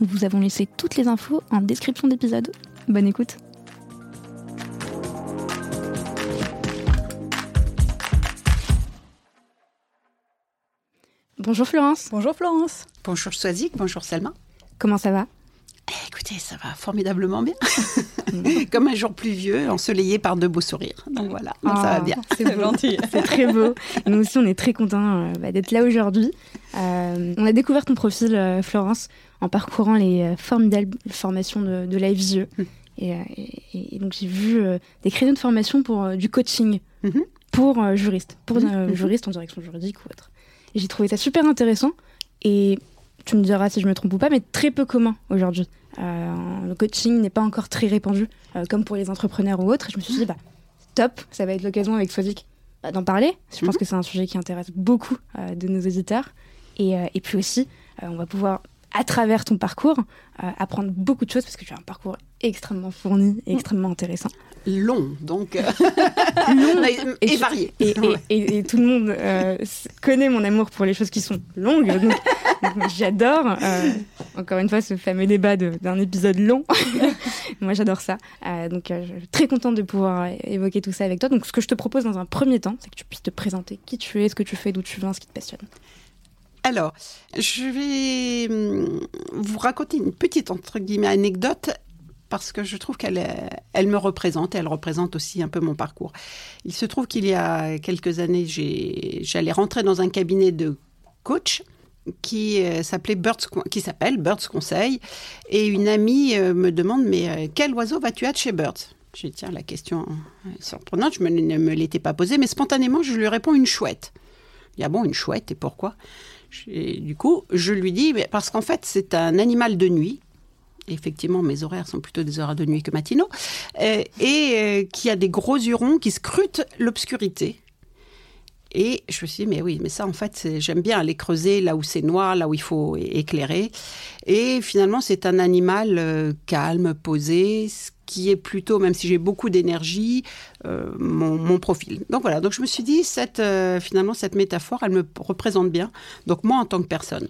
Nous vous avons laissé toutes les infos en description d'épisode. Bonne écoute Bonjour Florence. Bonjour Florence. Bonjour Swazik, bonjour Selma. Comment ça va? Eh, Écoutez, ça va formidablement bien. Comme un jour pluvieux, ensoleillé par de beaux sourires. Donc voilà, ça va ah, bien. C'est gentil. C'est très beau. Nous aussi, on est très contents euh, bah, d'être là aujourd'hui. Euh, on a découvert ton profil, euh, Florence, en parcourant les formidables formations de, de la hum. Et, donc j'ai vu des créneaux de formation pour du coaching mhm. pour juristes, pour juristes en direction juridique ou autre j'ai trouvé ça super intéressant. Et tu me diras si je me trompe ou pas, mais très peu commun aujourd'hui. Euh, le coaching n'est pas encore très répandu, euh, comme pour les entrepreneurs ou autres. Et je me suis dit, bah, top, ça va être l'occasion avec Swazik bah, d'en parler. Je pense que c'est un sujet qui intéresse beaucoup euh, de nos auditeurs. Et, et puis aussi, on va pouvoir, à travers ton parcours, apprendre beaucoup de choses parce que tu as un parcours extrêmement fourni et mm. extrêmement intéressant long, donc euh, long et, varié. Et, tout le monde euh, connaît mon amour pour les choses qui sont longues. j'adore, euh, encore une fois, ce fameux débat d'un épisode long. Moi, j'adore ça. donc, je suis très contente de pouvoir évoquer tout ça avec toi. Donc, ce que je te propose dans un premier temps, c'est que tu puisses te présenter qui tu es, ce que tu fais, d'où tu viens, ce qui te passionne. Alors, je vais hum, vous raconter une petite entre guillemets anecdote parce que je trouve qu'elle elle me représente et elle représente aussi un peu mon parcours. Il se trouve qu'il y a quelques années, j'allais rentrer dans un cabinet de coach qui euh, s'appelait Birds, qui s'appelle Birds Conseil, et une amie euh, me demande mais euh, quel oiseau vas-tu être chez Birds? Je tiens la question est surprenante, je ne me l'étais pas posée, mais spontanément je lui réponds une chouette. Il y a bon une chouette et pourquoi? Du coup je lui dis parce qu'en fait c'est un animal de nuit effectivement mes horaires sont plutôt des horaires de nuit que matinaux, euh, et euh, qui a des gros hurons qui scrutent l'obscurité. Et je me suis dit, mais oui, mais ça, en fait, j'aime bien aller creuser là où c'est noir, là où il faut éclairer. Et finalement, c'est un animal euh, calme, posé, ce qui est plutôt, même si j'ai beaucoup d'énergie, mon, mon, profil. Donc voilà, donc je me suis dit, cette, finalement, cette métaphore, elle me représente bien. Donc moi, en tant que personne.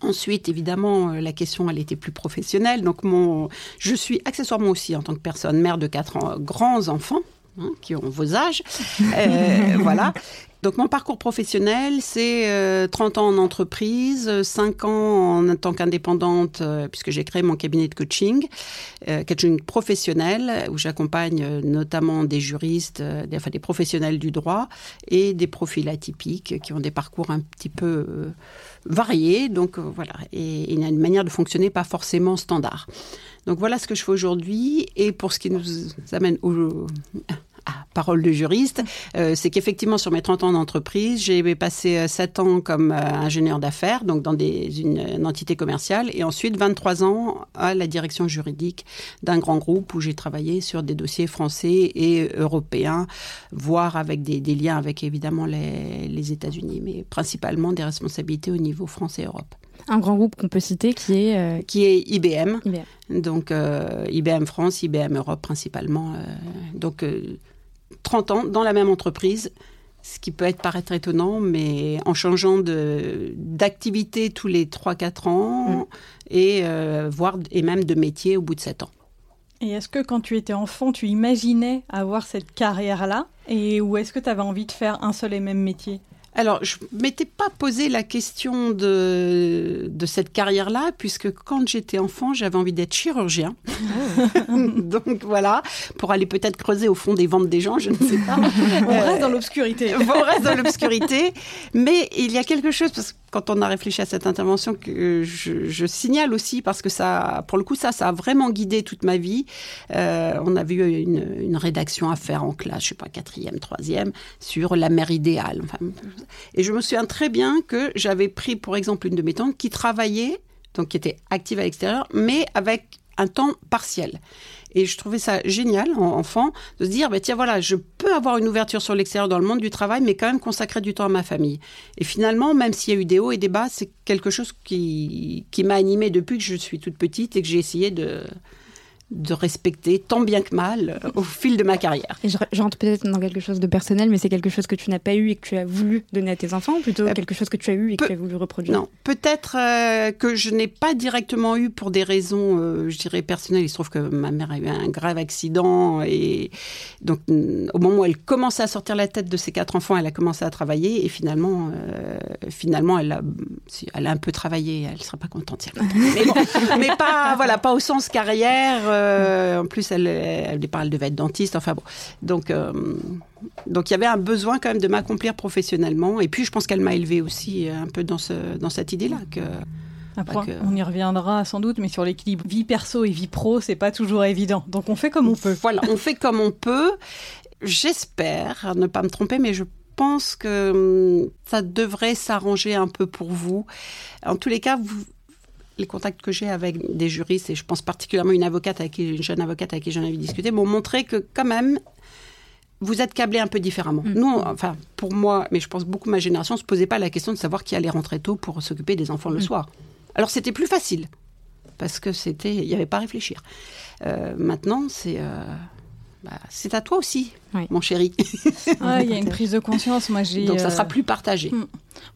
Ensuite, évidemment, euh, la question, elle était plus professionnelle. Donc, mon, je suis accessoirement aussi, en tant que personne, mère de quatre grands enfants. Hein, qui ont vos âges. Euh, voilà. Donc mon parcours professionnel, c'est 30 euh, ans en entreprise, 5 ans en tant qu'indépendante, puisque j'ai créé mon cabinet de coaching, coaching professionnel, où j'accompagne notamment des juristes, des, enfin des professionnels du droit et des profils atypiques qui ont des parcours un petit peu variés, donc voilà, et, a une manière de fonctionner pas forcément standard. Donc voilà ce que je fais aujourd'hui, et pour ce qui nous amène au, parole de juriste, euh, c'est qu'effectivement, sur mes 30 ans d'entreprise, j'ai passé 7 euh, ans comme euh, ingénieur d'affaires, donc dans des, une, entité commerciale, et ensuite 23 ans à la direction juridique d'un grand groupe où j'ai travaillé sur des dossiers français et européens, voire avec des, liens avec évidemment les, les États-Unis, mais principalement des responsabilités au niveau France et Europe un grand groupe qu'on peut citer qui est qui est IBM, donc IBM France, IBM Europe principalement. donc 30 ans dans la même entreprise, ce qui peut être paraître étonnant, mais en changeant d'activité tous les 3-4 ans mm. et, euh, voire, et même de métier au bout de 7 ans. Et est-ce que quand tu étais enfant, tu imaginais avoir cette carrière-là? Et, Ou est-ce que tu avais envie de faire un seul et même métier? Alors, je ne m'étais pas posé la question de, de cette carrière-là, puisque quand j'étais enfant, j'avais envie d'être chirurgien. Donc voilà, pour aller peut-être creuser au fond des ventes des gens, je ne sais pas. On reste dans l'obscurité. On reste dans l'obscurité. Mais il y a quelque chose, parce que quand on a réfléchi à cette intervention, que je, signale aussi, parce que ça, pour le coup, ça, ça a vraiment guidé toute ma vie. Euh, on avait eu une, une, rédaction à faire en classe, je sais pas, quatrième, troisième, sur la mère idéale. Et je me souviens très bien que j'avais pris, pour exemple, une de mes tantes qui travaillait, donc qui était active à l'extérieur, mais avec un temps partiel. Et je trouvais ça génial, en enfant, de se dire, bah, tiens, voilà, je peux avoir une ouverture sur l'extérieur dans le monde du travail, mais quand même consacrer du temps à ma famille. Et finalement, même s'il y a eu des hauts et des bas, c'est quelque chose qui, qui m'a animée depuis que je suis toute petite et que j'ai essayé de, de respecter tant bien que mal euh, au fil de ma carrière. Et je, rentre peut-être dans quelque chose de personnel, mais c'est quelque chose que tu n'as pas eu et que tu as voulu donner à tes enfants, ou plutôt euh, quelque chose que tu as eu et que tu as voulu reproduire? Non, peut-être euh, que je n'ai pas directement eu pour des raisons, je dirais, personnelles. Il se trouve que ma mère a eu un grave accident et donc au moment où elle commençait à sortir la tête de ses quatre enfants, elle a commencé à travailler et finalement, finalement, elle a, elle a un peu travaillé. Elle ne sera pas contente. mais, mais pas, voilà, pas au sens carrière. Euh, en plus, elle, elle, elle, devait être dentiste. Enfin bon. Donc, euh, donc il y avait un besoin quand même de m'accomplir professionnellement. Et puis, je pense qu'elle m'a élevé aussi un peu dans, ce, dans cette idée-là. Que, après, on y reviendra sans doute, mais sur l'équilibre vie perso et vie pro, c'est pas toujours évident. Donc on fait comme on peut. Voilà, on fait comme on peut. J'espère ne pas me tromper, mais je pense que hum, ça devrait s'arranger un peu pour vous. En tous les cas, vous, les contacts que j'ai avec des juristes, et je pense particulièrement une avocate avec une jeune avocate avec qui j'en avais discuté, m'ont montré que quand même, vous êtes câblés un peu différemment. Mm. Nous, enfin, pour moi, mais je pense beaucoup ma génération, ne se posait pas la question de savoir qui allait rentrer tôt pour s'occuper des enfants le mm. soir. Alors c'était plus facile, parce que c'était, il n'y avait pas à réfléchir. Euh, maintenant, c'est... Euh, bah, c'est à toi aussi, mon chéri. Il y a une prise de conscience. Moi, j'ai. Donc ça sera euh, plus partagé. Hmm. Moi,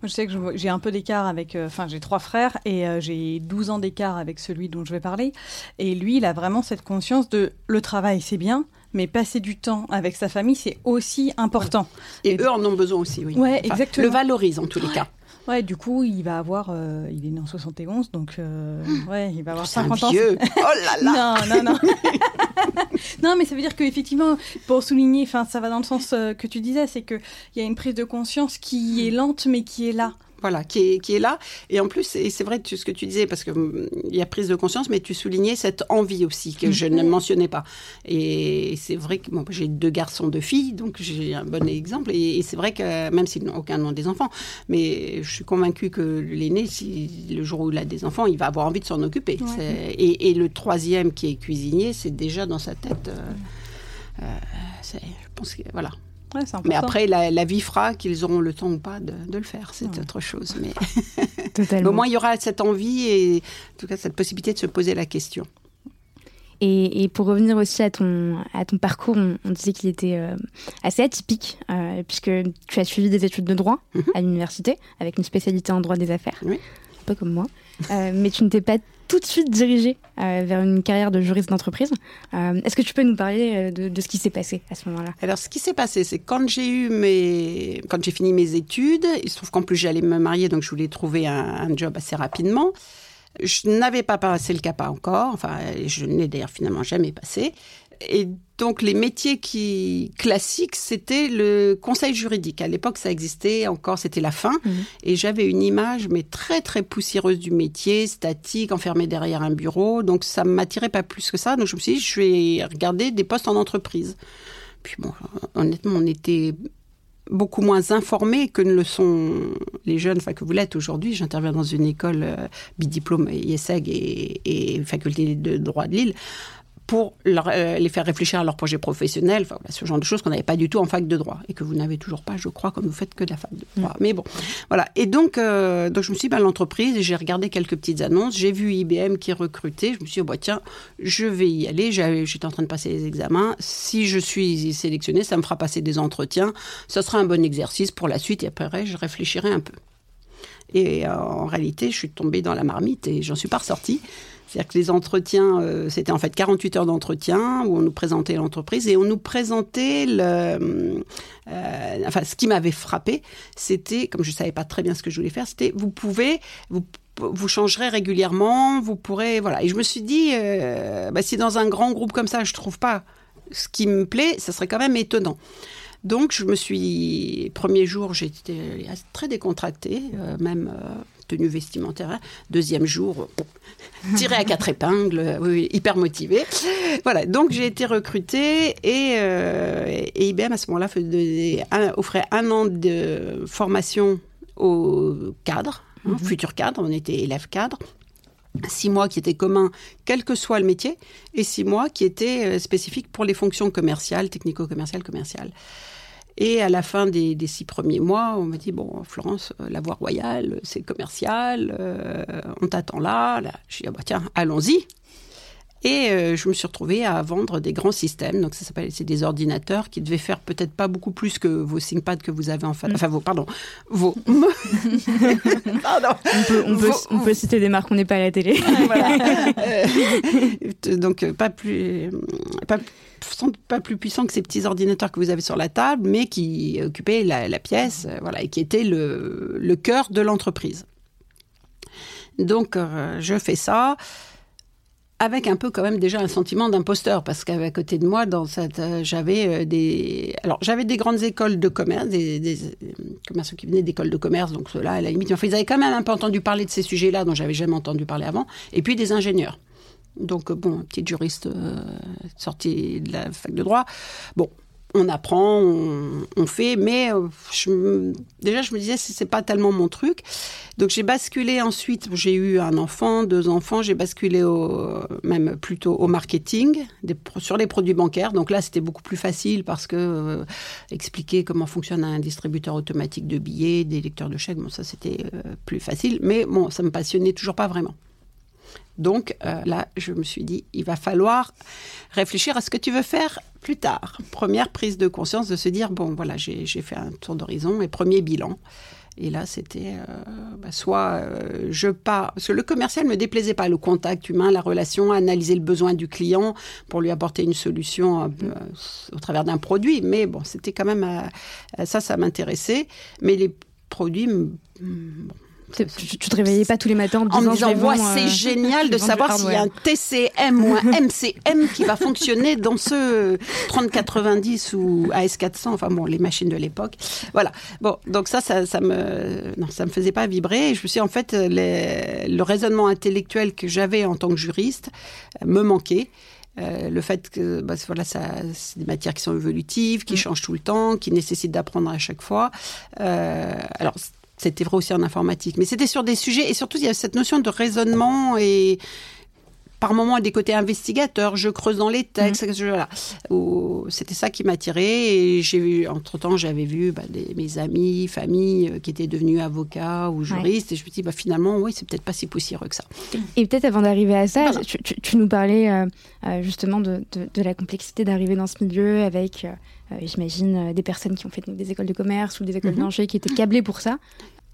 je sais que j'ai un peu d'écart avec. Euh, enfin, j'ai trois frères et euh, j'ai 12 ans d'écart avec celui dont je vais parler. Et lui, il a vraiment cette conscience de le travail, c'est bien, mais passer du temps avec sa famille, c'est aussi important. Et, eux en ont besoin aussi, oui. Ouais, exactement. Le valorise en tous les cas. Ouais, du coup, il va avoir. Euh, il est né en 71, donc. Euh, ouais, il va avoir 50 un vieux. ans. Oh là là Non, non, non. non, mais ça veut dire qu'effectivement, pour souligner, ça va dans le sens euh, que tu disais, c'est qu'il y a une prise de conscience qui est lente, mais qui est là voilà, qui est, qui est là. Et en plus, et c'est vrai ce que tu disais, parce qu'il hum, y a prise de conscience, mais tu soulignais cette envie aussi, que je ne mhm. mentionnais pas. Et c'est vrai que bon, j'ai deux garçons, deux filles, donc j'ai un bon exemple. Et, c'est vrai que, même s'ils n'ont aucun nom des enfants, mais je suis convaincue que l'aîné, si, le jour où il a des enfants, il va avoir envie de s'en occuper. Et, le troisième, qui est cuisinier, c'est déjà dans sa tête. Euh, euh, je pense que, voilà. Mais après, la, vie fera qu'ils auront le temps ou pas de, le faire. C'est autre chose. Mais... au moins, il y aura cette envie et en tout cas cette possibilité de se poser la question. Et, pour revenir aussi à ton, à ton parcours, on, disait qu'il était euh, assez atypique, euh, puisque tu as suivi des études de droit mhm. à l'université, avec une spécialité en droit des affaires, un peu comme moi. Euh, mais tu ne t'es pas tout de suite dirigé euh, vers une carrière de juriste d'entreprise. Euh, est-ce que tu peux nous parler de, ce qui s'est passé à ce moment-là? Alors, ce qui s'est passé, c'est quand j'ai eu mes, quand j'ai fini mes études, il se trouve qu'en plus j'allais me marier, donc je voulais trouver un, job assez rapidement. Je n'avais pas passé le CAPA encore, enfin, je n'ai d'ailleurs finalement jamais passé. Et donc les métiers qui classiques, c'était le conseil juridique. À l'époque, ça existait encore, c'était la fin. Mhm. Et j'avais une image, mais très très poussiéreuse du métier, statique, enfermé derrière un bureau. Donc ça ne m'attirait pas plus que ça. Donc je me suis dit, je vais regarder des postes en entreprise. Puis bon, honnêtement, on était beaucoup moins informés que ne le sont les jeunes, enfin que vous l'êtes aujourd'hui. J'interviens dans une école euh, bidiplôme IESEG et, et faculté de droit de Lille pour euh, les faire réfléchir à leur projet professionnel, enfin, ce genre de choses qu'on n'avait pas du tout en fac de droit et que vous n'avez toujours pas, je crois, comme vous faites que de la fac de droit. Mais bon, voilà. Et donc, euh, donc je me suis dit, bah, l'entreprise, j'ai regardé quelques petites annonces, j'ai vu IBM qui recrutait, je me suis dit, oh, bah, tiens, je vais y aller, j'étais en train de passer les examens, si je suis sélectionnée, ça me fera passer des entretiens, ça sera un bon exercice pour la suite et après, je réfléchirai un peu. Et euh, en réalité, je suis tombée dans la marmite et j'en suis pas ressortie. C'est-à-dire que les entretiens, euh, c'était en fait 48 heures d'entretien où on nous présentait l'entreprise et on nous présentait le. Euh, enfin, ce qui m'avait frappé, c'était, comme je ne savais pas très bien ce que je voulais faire, c'était vous pouvez. Vous, changerez régulièrement, vous pourrez. Voilà. Et je me suis dit, euh, bah, si dans un grand groupe comme ça, je trouve pas ce qui me plaît, ça serait quand même étonnant. Donc, je me suis. Premier jour, j'étais très décontractée, même tenue vestimentaire. Deuxième jour, tiré à quatre épingles, oui, hyper motivé. Voilà, donc j'ai été recrutée et, euh, et IBM à ce moment-là offrait un an de formation au cadre, hein, mhm. futur cadre, on était élève cadre six mois qui étaient communs, quel que soit le métier, et six mois qui étaient euh, spécifiques pour les fonctions commerciales, technico-commerciales, commerciales. Et à la fin des, six premiers mois, on m'a dit bon, Florence, euh, la voie royale, c'est commercial, euh, on t'attend là. là. Je dit ah bah tiens, allons-y. Et euh, je me suis retrouvée à vendre des grands systèmes. Donc ça s'appelle, c'est des ordinateurs qui devaient faire peut-être pas beaucoup plus que vos ThinkPad que vous avez en face. Mm. Enfin, vos, pardon, vos. pardon. On peut, on, peut, on peut, citer des marques, on n'est pas à la télé. voilà. donc pas plus, pas pas plus puissants que ces petits ordinateurs que vous avez sur la table, mais qui occupaient la, pièce, euh, voilà, et qui étaient le, le cœur de l'entreprise. Donc, euh, je fais ça avec un peu quand même déjà un sentiment d'imposteur parce qu'à côté de moi dans cette euh, j'avais des alors j'avais des grandes écoles de commerce des, des qui venaient d'écoles de commerce donc ceux-là à la limite enfin, ils avaient quand même un peu entendu parler de ces sujets-là dont j'avais jamais entendu parler avant et puis des ingénieurs donc, euh, bon, petite juriste euh, sortie de la fac de droit. Bon, on apprend, on, fait, mais euh, déjà, je me disais, c'est pas tellement mon truc. Donc, j'ai basculé ensuite, j'ai eu un enfant, deux enfants, j'ai basculé au, même plutôt au marketing, sur les produits bancaires. Donc là, c'était beaucoup plus facile parce que expliquer comment fonctionne un distributeur automatique de billets, des lecteurs de chèques, bon, ça, c'était plus facile. Mais bon, ça me passionnait toujours pas vraiment. Donc euh, là, je me suis dit, il va falloir réfléchir à ce que tu veux faire plus tard. Première prise de conscience de se dire, bon, voilà, j'ai fait un tour d'horizon et premier bilan. Et là, c'était euh, bah, soit euh, je pars, parce que le commercial me déplaisait pas, le contact humain, la relation, analyser le besoin du client pour lui apporter une solution au travers d'un produit. Mais bon, c'était quand même ça, ça m'intéressait. Mais les produits, bon, tu, te réveillais pas tous les matins en, me disant, c'est euh, génial de savoir s'il y a un TCM ou un MCM qui va fonctionner dans ce 3090 ou AS400, enfin bon, les machines de l'époque. Voilà. Bon, donc ça, ça, ça me, non, ça me faisait pas vibrer. Et je me suis en fait, le raisonnement intellectuel que j'avais en tant que juriste me manquait. Euh, le fait que bah, voilà, c'est des matières qui sont évolutives, qui mm. changent tout le temps, qui nécessitent d'apprendre à chaque fois. Euh, alors c'était vrai aussi en informatique. Mais c'était sur des sujets, et surtout, il y a cette notion de raisonnement et par moments des côtés investigateurs, je creuse dans les textes, mmh. voilà. C'était ça qui m'attirait. Et j'ai vu, entre-temps, j'avais vu bah, mes amis, familles euh, qui étaient devenus avocats ou juristes. Et je me dis, bah, finalement, oui, c'est peut-être pas si poussiéreux que ça. Et peut-être avant d'arriver à ça, tu, nous parlais euh, euh, justement de, la complexité d'arriver dans ce milieu avec... j'imagine, des personnes qui ont fait des écoles de commerce ou des écoles mmh. d'ingé qui étaient câblées pour ça.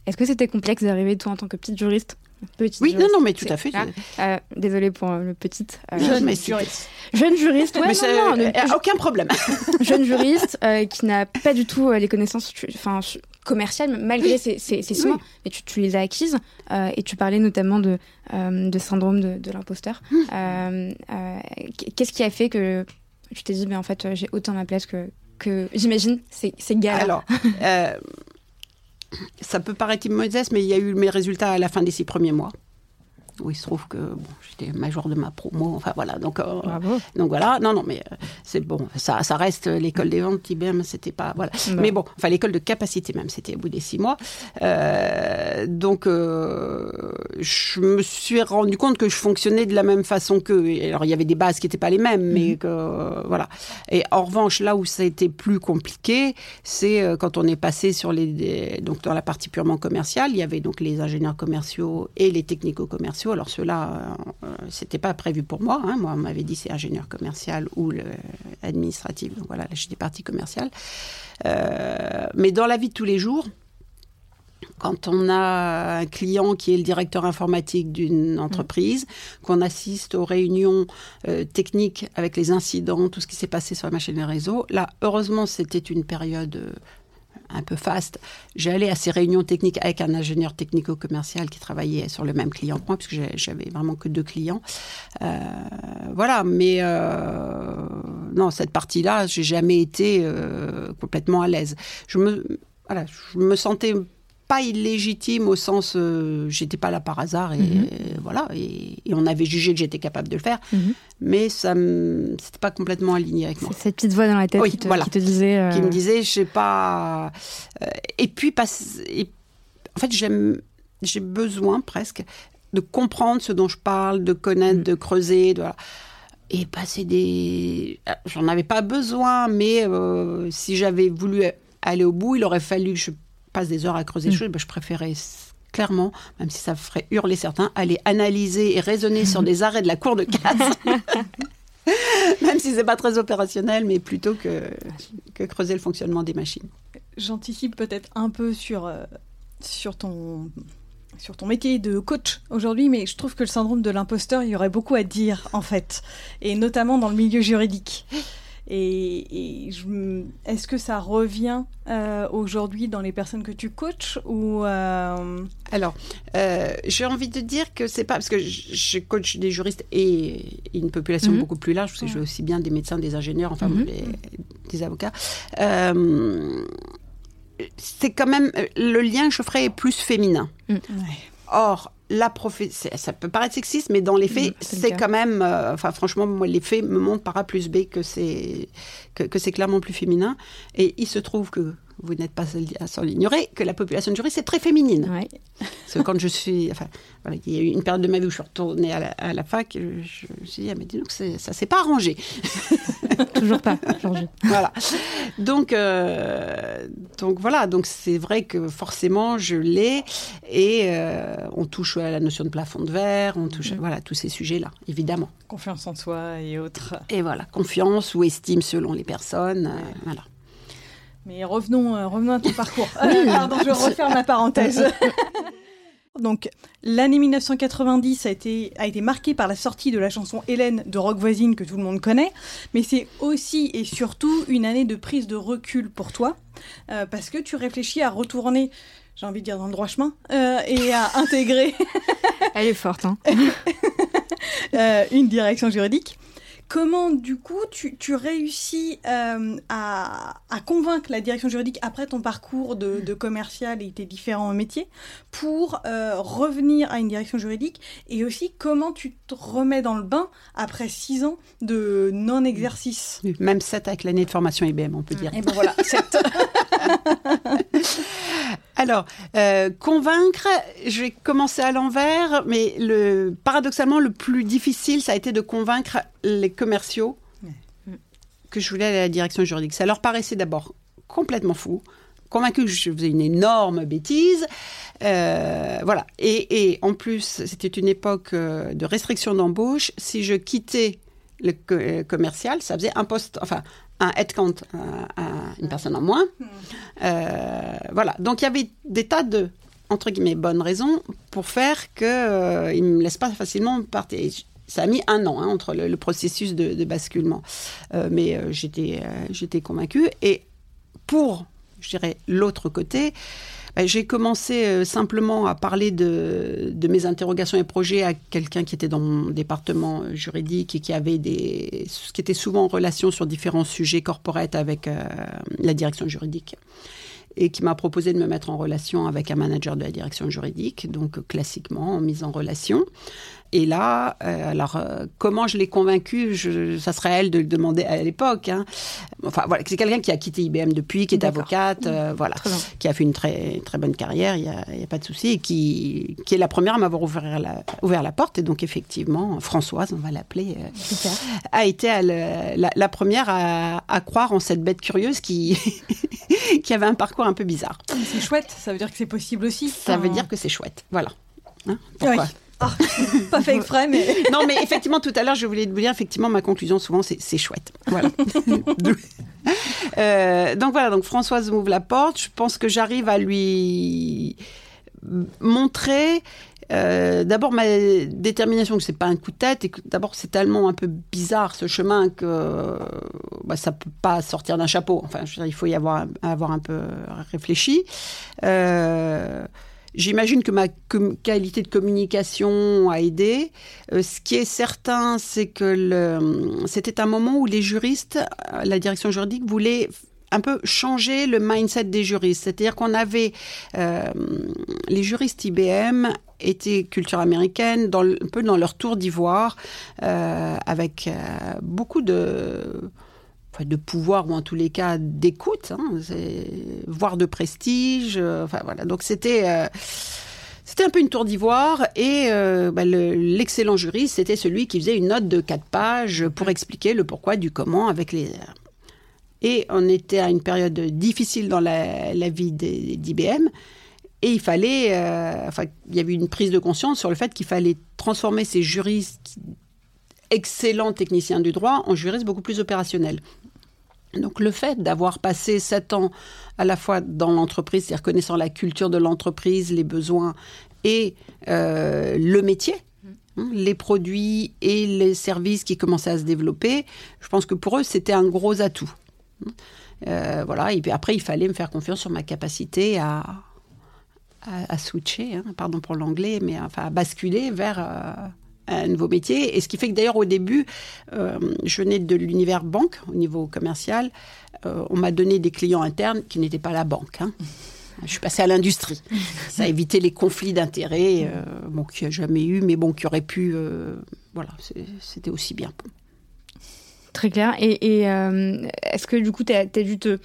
Est-ce que c'était complexe d'arriver, toi, en tant que petite juriste petite Oui, non, non, mais tout à fait. Euh, désolée pour le petit. Euh, jeune juriste. Jeune juriste, ouais, non, non, euh, aucun problème. jeune juriste qui n'a pas du tout les connaissances enfin, commerciales, malgré ses, ses, mais tu, les as acquises. et tu parlais notamment de, de syndrome de, l'imposteur. Qu'est-ce qui a fait que tu t'es dit, mais en fait, j'ai autant ma place que, que j'imagine, c'est galère Alors, ça peut paraître modeste, mais il y a eu mes résultats à la fin des six premiers mois. Où il se trouve que bon, j'étais major de ma promo. Enfin voilà, donc euh, donc voilà. Non non, mais euh, c'est bon. Ça ça reste l'école des ventes IBM. C'était pas voilà. Bah. Mais bon, enfin l'école de capacité même. C'était au bout des six mois. Euh, donc je me suis rendu compte que je fonctionnais de la même façon qu'eux. Alors il y avait des bases qui n'étaient pas les mêmes, mais que voilà. Et en revanche, là où ça a été plus compliqué, c'est quand on est passé sur les donc dans la partie purement commerciale, il y avait donc les ingénieurs commerciaux et les technico-commerciaux. Alors ceux-là, euh, c'était pas prévu pour moi. hein. Moi, on m'avait dit c'est ingénieur commercial ou le administratif. Donc voilà, là j'étais partie commerciale. Euh, mais dans la vie de tous les jours, quand on a un client qui est le directeur informatique d'une entreprise, qu'on assiste aux réunions euh, techniques avec les incidents, tout ce qui s'est passé sur la machine et réseau, là, heureusement, c'était une période euh, un peu faste. J'allais à ces réunions techniques avec un ingénieur technico-commercial qui travaillait sur le même client que moi, puisque j'avais vraiment que deux clients. Euh, voilà, mais euh, non, cette partie-là, j'ai jamais été euh, complètement à l'aise. Je me, voilà, je me sentais pas illégitime au sens euh, j'étais pas là par hasard et, Mhm. voilà et, et on avait jugé que j'étais capable de le faire Mhm. mais ça c'était pas complètement aligné avec moi cette petite voix dans la tête Oui, qui, te, voilà. qui te disait. euh, qui me disait je sais pas euh, et puis pas et- en fait j'aime j'ai besoin presque de comprendre ce dont je parle de connaître Mm. de creuser de voilà. et passer des ah, j'en avais pas besoin mais euh, si j'avais voulu aller au bout il aurait fallu que je passe des heures à creuser des Mm. choses ben, je préférais clairement, même si ça ferait hurler certains, aller analyser et raisonner sur des arrêts de la cour de casse. même si c'est pas très opérationnel, mais plutôt que, que creuser le fonctionnement des machines. J'anticipe peut-être un peu sur, euh, sur, ton, sur ton métier de coach aujourd'hui, mais je trouve que le syndrome de l'imposteur, il y aurait beaucoup à dire en fait, et notamment dans le milieu juridique. Et, est-ce que ça revient euh, aujourd'hui dans les personnes que tu coaches ou euh, Alors, euh, j'ai envie de dire que c'est pas parce que je coach des juristes et une population Mhm. beaucoup plus large, parce que je veux aussi bien des médecins, des ingénieurs, enfin Mhm. les- des avocats. C'est quand même le lien que je ferais est plus féminin. Or, la ça peut paraître sexiste, mais dans les faits, c'est le quand même, euh, enfin franchement, moi les faits me montrent par A plus B que c'est que, que c'est clairement plus féminin. Et il se trouve que vous n'êtes pas seul à s'en ignorer que la population de juristes est très féminine. Ouais. Parce que quand je suis, enfin, voilà, il y a eu une période de ma vie où je suis retournée à la, à la fac, je, je me suis dit, ah, mais dis donc, ça s'est pas arrangé. Toujours pas, Georgie. voilà. Donc, euh, donc voilà, donc c'est vrai que forcément je l'ai et euh, on touche à la notion de plafond de verre, on touche, à, Mhm. voilà, tous ces sujets-là, évidemment. confiance en soi et autres Et voilà, confiance ou estime selon les personnes, euh, voilà. Mais revenons, euh, revenons à ton parcours. Euh, pardon, je referme ma parenthèse. Donc, l'année 1990 a été, a été marquée par la sortie de la chanson Hélène de Rock Voisine que tout le monde connaît, mais c'est aussi et surtout une année de prise de recul pour toi, euh, parce que tu réfléchis à retourner, j'ai envie de dire dans le droit chemin, euh, et à intégrer Elle est forte, hein. euh, une direction juridique. Comment, du coup, tu, tu réussis euh, à, à convaincre la direction juridique après ton parcours de, de commercial et tes différents métiers pour euh, revenir à une direction juridique et aussi comment tu te remets dans le bain après six ans de non-exercice? Même 7 avec l'année de formation IBM, on peut dire. Et ben voilà, sept. Alors, euh, convaincre, je vais commencer à l'envers, mais le, paradoxalement, le plus difficile, ça a été de convaincre les commerciaux que je voulais aller à la direction juridique. Ça leur paraissait d'abord complètement fou, convaincu que je faisais une énorme bêtise. Euh, voilà. Et, et en plus, c'était une époque euh, de restriction d'embauche. Si je quittais le co- euh, commercial, ça faisait un poste, enfin, un headcount, un- un- une personne en moins. Euh, voilà. Donc il y avait des tas de entre guillemets bonnes raisons pour faire que euh, me laisse pas facilement partir. Ça a mis un an hein, entre le, processus de, basculement, Euh, mais euh, j'étais euh, j'étais convaincue. Et pour je dirais l'autre côté. ben, J'ai commencé simplement à parler de, mes interrogations et projets à quelqu'un qui était dans mon département juridique et qui avait des, qui était souvent en relation sur différents sujets corporate avec la direction juridique. et qui m'a proposé de me mettre en relation avec un manager de la direction juridique, donc classiquement en mise en relation. Et là, euh, alors euh, comment je l'ai convaincu Ça serait à elle de le demander à l'époque. Hein. Enfin voilà, c'est quelqu'un qui a quitté IBM depuis, qui est avocate, euh, voilà, qui a fait une très très bonne carrière. Il n'y a, a, pas de souci, et qui qui est la première à m'avoir ouvert la ouvert la porte. Et donc effectivement, Françoise, on va l'appeler, a été la, la, première à, à, croire en cette bête curieuse qui qui avait un parcours un peu bizarre. C'est chouette. Ça veut dire que c'est possible aussi. Ça veut dire que c'est chouette. Voilà. Hein, pourquoi ah, pas fait exprès, mais. non, mais effectivement, tout à l'heure, je voulais vous dire, effectivement, ma conclusion, souvent, c'est chouette. Voilà. euh, donc voilà, donc Françoise m'ouvre la porte. Je pense que j'arrive à lui montrer euh, d'abord ma détermination que c'est pas un coup de tête et que d'abord c'est tellement un peu bizarre ce chemin que bah, ça peut pas sortir d'un chapeau. Enfin, je veux dire, il faut y avoir, avoir un peu réfléchi. Euh, J'imagine que ma qualité de communication a aidé. Euh, ce qui est certain, c'est que c'était un moment où les juristes, la direction juridique voulait un peu changer le mindset des juristes. C'est-à-dire qu'on avait euh, les juristes IBM étaient culture américaine, un peu dans leur tour d'ivoire, euh, avec beaucoup de de pouvoir ou en tous les cas d'écoute, hein, voire de prestige. Euh, enfin voilà, donc c'était euh, c'était un peu une tour d'ivoire et euh, bah, l'excellent juriste c'était celui qui faisait une note de quatre pages pour expliquer le pourquoi du comment avec les et on était à une période difficile dans la, vie d'IBM et il fallait, enfin, il y avait une prise de conscience sur le fait qu'il fallait transformer ces juristes excellents techniciens du droit en juristes beaucoup plus opérationnels. Donc le fait d'avoir passé sept ans à la fois dans l'entreprise, c'est-à-dire connaissant la culture de l'entreprise, les besoins et euh, le métier, hein, les produits et les services qui commençaient à se développer, je pense que pour eux c'était un gros atout. Euh, voilà, et puis après il fallait me faire confiance sur ma capacité à, à, switcher, hein, pardon pour l'anglais, mais enfin à basculer vers... Euh, un nouveau métier. Et ce qui fait que d'ailleurs au début, euh, je venais de l'univers banque au niveau commercial. Euh, on m'a donné des clients internes qui n'étaient pas la banque. Hein. Je suis passée à l'industrie. Ça a évité les conflits d'intérêts, euh, bon, qu'il n'y a jamais eu, mais bon, qui aurait pu. voilà, c'était aussi bien. Très clair. Et, est-ce que du coup, tu as, as, dû te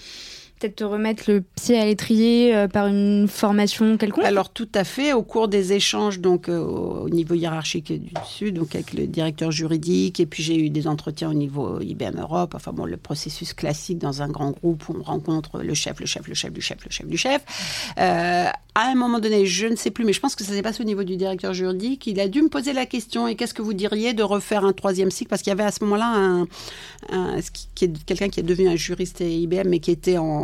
peut-être te remettre le pied à l'étrier euh, par une formation quelconque Alors tout à fait, au cours des échanges donc euh, au niveau hiérarchique du dessus, donc avec le directeur juridique, et puis j'ai eu des entretiens au niveau IBM Europe, enfin bon, le processus classique dans un grand groupe où on rencontre le chef, le chef, le chef du chef, le chef du chef. Euh, à un moment donné, je ne sais plus, mais je pense que ça s'est passé au niveau du directeur juridique, il a dû me poser la question, et qu'est-ce que vous diriez de refaire un troisième cycle? Parce qu'il y avait à ce moment-là un, un quelqu'un qui est devenu un juriste à IBM, mais qui était en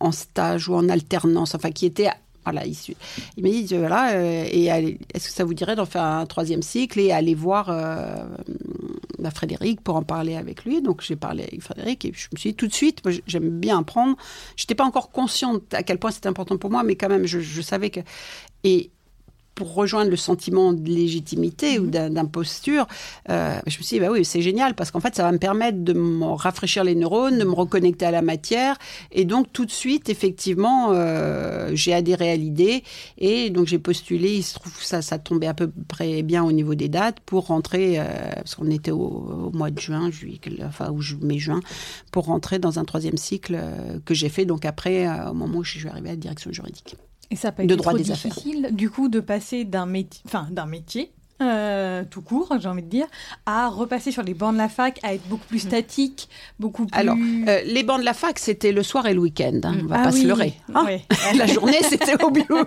en, stage ou en alternance, enfin qui était voilà. Il m'a dit, voilà, euh, et est-ce que ça vous dirait d'en faire un troisième cycle et aller voir euh, bah, Frédéric pour en parler avec lui? Donc j'ai parlé avec Frédéric et je me suis dit tout de suite, j'aime bien apprendre. Je n'étais pas encore consciente à quel point c'était important pour moi, mais quand même, je, je savais que... Et pour rejoindre le sentiment de légitimité ou mhm. d'imposture, euh, je me suis dit, bah oui, c'est génial parce qu'en fait, ça va me permettre de me rafraîchir les neurones, de me reconnecter à la matière. Et donc, tout de suite, effectivement, euh, j'ai adhéré à l'idée. Et donc, j'ai postulé. Il se trouve que ça, ça tombait à peu près bien au niveau des dates pour rentrer, euh, parce qu'on était au, mois de juin, juillet, enfin, ou mai-juin, pour rentrer dans un troisième cycle que j'ai fait donc après, au moment où je suis arrivée à la direction juridique. Et ça peut être trop difficile, du coup, de passer d'un métier, enfin, d'un métier euh, tout court, j'ai envie de dire, à repasser sur les bancs de la fac, à être beaucoup plus statique, beaucoup plus... Alors, euh, les bancs de la fac, c'était le soir et le week-end, hein, on va ah pas se leurrer. Hein. la journée, c'était au bureau.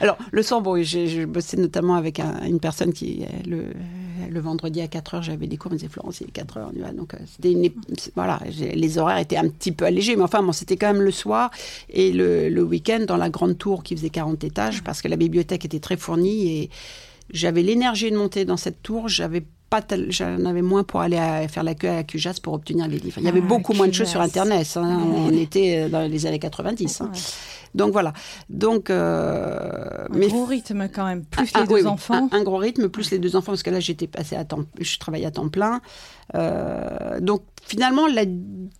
Alors, le soir, bon, j'ai bossé notamment avec une personne qui, le, le vendredi à 4 heures, j'avais des cours, on me disait Florence, il est 4 heures, donc euh, c'était une, voilà, les horaires étaient un petit peu allégés, mais enfin, bon, c'était quand même le soir et le, le week-end dans la grande tour qui faisait 40 étages, parce que la bibliothèque était très fournie et j'avais l'énergie de monter dans cette tour, j'avais pas j'en avais moins pour aller faire la queue à Cujas pour obtenir les livres. Il y avait ah, beaucoup moins de choses sur Internet. Hein. On était dans les années 90. Hein. Donc voilà. Donc, un gros rythme quand même, plus ah, les deux enfants. un, gros rythme, plus les deux enfants, parce que là j'étais passée à temps, je travaillais à temps plein. Euh, donc finalement, la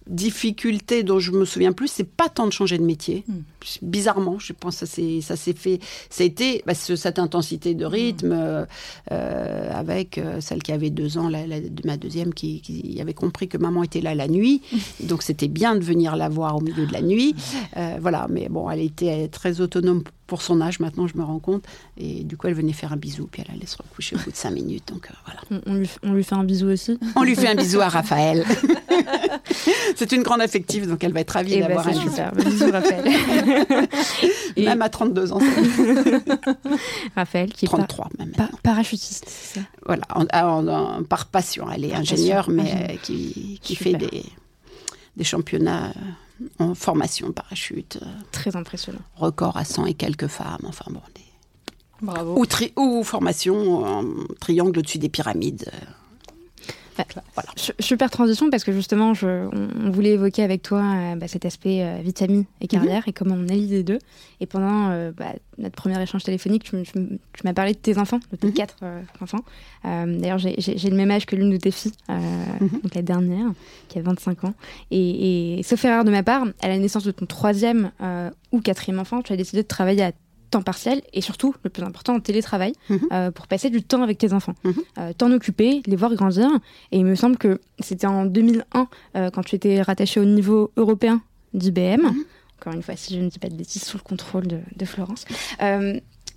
difficulté dont je me souviens plus, c'est pas tant de changer de métier. Hmm. Bizarrement, je pense que ça s'est fait. Ça a été bah, cette intensité de rythme hmm. euh, avec euh, celle qui avait deux ans, la, ma deuxième, qui, qui, avait compris que maman était là la nuit. donc c'était bien de venir la voir au milieu de la nuit. Euh, voilà, mais bon, elle était très autonome pour son âge, maintenant je me rends compte. Et du coup, elle venait faire un bisou, puis elle allait se recoucher au bout de cinq minutes. Donc voilà. On, lui, on lui fait un bisou aussi? On lui fait un bisou à Raphaël. c'est une grande affective, donc elle va être ravie eh ben, d'avoir un super. bisou. Raphaël. Même à 32 ans. Raphaël, qui est 33 même. parachutiste, c'est ça? Voilà, par passion. Elle est ingénieure, mais qui, qui fait des, des championnats en formation parachute. Très impressionnant. Record à 100 et quelques femmes. Enfin bon, Bravo. Ou, ou, formation en triangle au-dessus des pyramides. Voilà. Super transition parce que justement, je, on, voulait évoquer avec toi euh, bah, cet aspect euh, vitamine et mhm. carrière et comment on allie les deux. Et pendant euh, bah, notre premier échange téléphonique, tu, m'as parlé de tes enfants, de tes mhm. quatre enfants. D'ailleurs, j'ai le même âge que l'une de tes filles, mhm. donc la dernière, qui a 25 ans. Et, et, sauf erreur de ma part, à la naissance de ton troisième ou quatrième enfant, tu as décidé de travailler à temps partiel et surtout, le plus important, en télétravail mhm. euh, pour passer du temps avec tes enfants. Mhm. Euh, t'en occuper, les voir grandir. Et il me semble que c'était en 2001, euh, quand tu étais rattaché au niveau européen d'IBM. Mhm. Encore une fois, si je ne dis pas de bêtises, sous le contrôle de, Florence.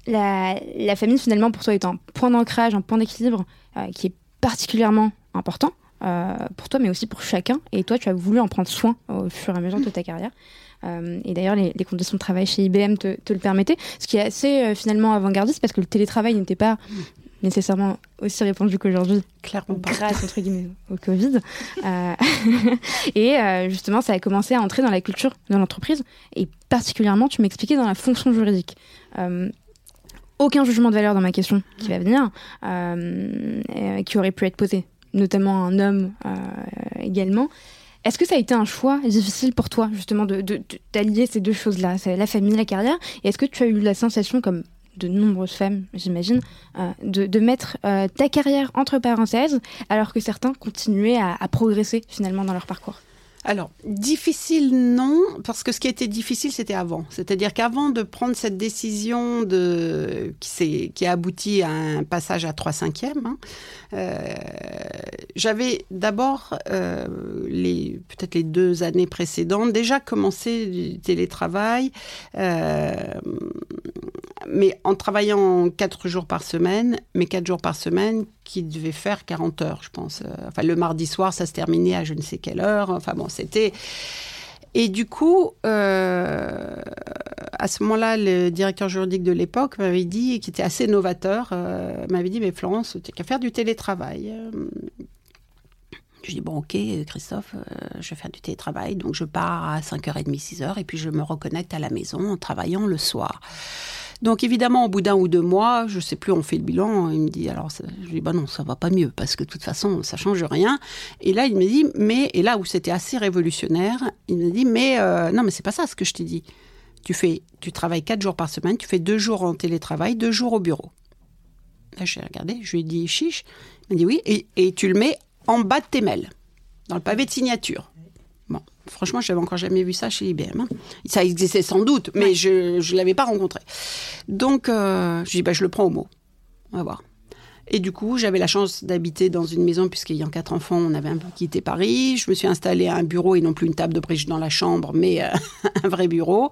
La, la, famille, finalement, pour toi, est un point d'ancrage, un point d'équilibre qui est particulièrement important. pour toi, mais aussi pour chacun. Et toi, tu as voulu en prendre soin au fur et à mesure de ta carrière. Euh, et d'ailleurs, les, conditions de travail chez IBM te, le permettaient, ce qui est assez euh, finalement avant-gardiste parce que le télétravail n'était pas nécessairement aussi répandu qu'aujourd'hui, clairement grâce entre guillemets au Covid. Euh, et justement, ça a commencé à entrer dans la culture de l'entreprise et particulièrement, tu m'expliquais dans la fonction juridique. aucun jugement de valeur dans ma question qui va venir, qui aurait pu être posé, notamment un homme également. Est-ce que ça a été un choix difficile pour toi, justement, d'allier de, ces deux choses-là, la famille, la carrière Et est-ce que tu as eu la sensation, comme de nombreuses femmes, j'imagine, euh, de, mettre euh, ta carrière entre parenthèses, alors que certains continuaient à progresser finalement dans leur parcours? Alors, difficile, non, parce que ce qui était difficile, c'était avant. C'est-à-dire qu'avant de prendre cette décision de, qui, qui a abouti à un passage à 3 cinquièmes, hein, euh, j'avais d'abord, euh, les, peut-être les deux années précédentes, déjà commencé du télétravail, euh, mais en travaillant 4 jours par semaine, mais 4 jours par semaine qui devait faire 40 heures, je pense. Euh, enfin, le mardi soir, ça se terminait à je ne sais quelle heure. Enfin bon, c'était... Et du coup, euh, à ce moment-là, le directeur juridique de l'époque m'avait dit, qui était assez novateur, euh, m'avait dit, mais Florence, tu n'as qu'à faire du télétravail. Je dis, bon, ok, Christophe, je vais faire du télétravail. Donc, je pars à 5h30, 6h, et puis je me reconnecte à la maison en travaillant le soir. Donc évidemment, au bout d'un ou deux mois, je sais plus, on fait le bilan. Il me dit alors, je lui dis bah non, ça va pas mieux parce que de toute façon, ça change rien. Et là, il me dit mais et là où c'était assez révolutionnaire, il me dit mais euh, non, mais c'est pas ça ce que je t'ai dit. Tu fais, tu travailles quatre jours par semaine, tu fais deux jours en télétravail, deux jours au bureau. Là, j'ai regardé, je lui ai dit chiche. Il m'a dit oui, et, et tu le mets en bas de tes mails, dans le pavé de signature. Franchement, je n'avais encore jamais vu ça chez IBM. Hein. Ça existait sans doute, mais je ne l'avais pas rencontré. Donc, euh, je dis, bah, je le prends au mot. On va voir. Et du coup, j'avais la chance d'habiter dans une maison, puisqu'ayant quatre enfants, on avait un peu quitté Paris. Je me suis installée à un bureau et non plus une table de bridge dans la chambre, mais euh, un vrai bureau.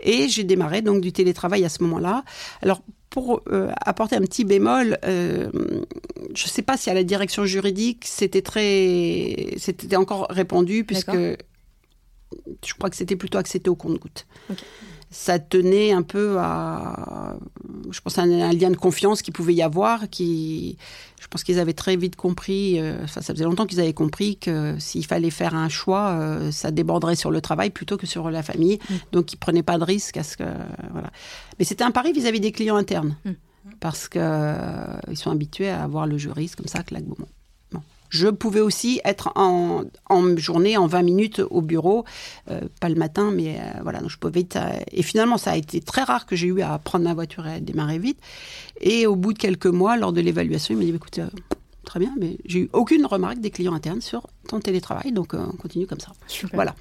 Et j'ai démarré donc du télétravail à ce moment-là. Alors, pour euh, apporter un petit bémol, je ne sais pas si à la direction juridique, c'était très, c'était encore répandu, puisque je crois que c'était plutôt accepté au compte-goutte. Ça tenait un peu à, je pense, à un, lien de confiance qui pouvait y avoir, qui, je pense qu'ils avaient très vite compris, euh, enfin, ça faisait longtemps qu'ils avaient compris que s'il fallait faire un choix, euh, ça déborderait sur le travail plutôt que sur la famille. Mm. Donc, ils prenaient pas de risque à ce que, voilà. Mais c'était un pari vis-à-vis des clients internes. Mm. Parce qu'ils euh, sont habitués à avoir le juriste comme ça, claque bon. Je pouvais aussi être en, en journée, en 20 minutes au bureau, euh, pas le matin, mais euh, voilà, donc je pouvais. et finalement, ça a été très rare que j'ai eu à prendre ma voiture et à démarrer vite. Et au bout de quelques mois, lors de l'évaluation, il m'a dit écoute, euh, très bien, mais j'ai eu aucune remarque des clients internes sur ton télétravail, donc on continue comme ça. Voilà.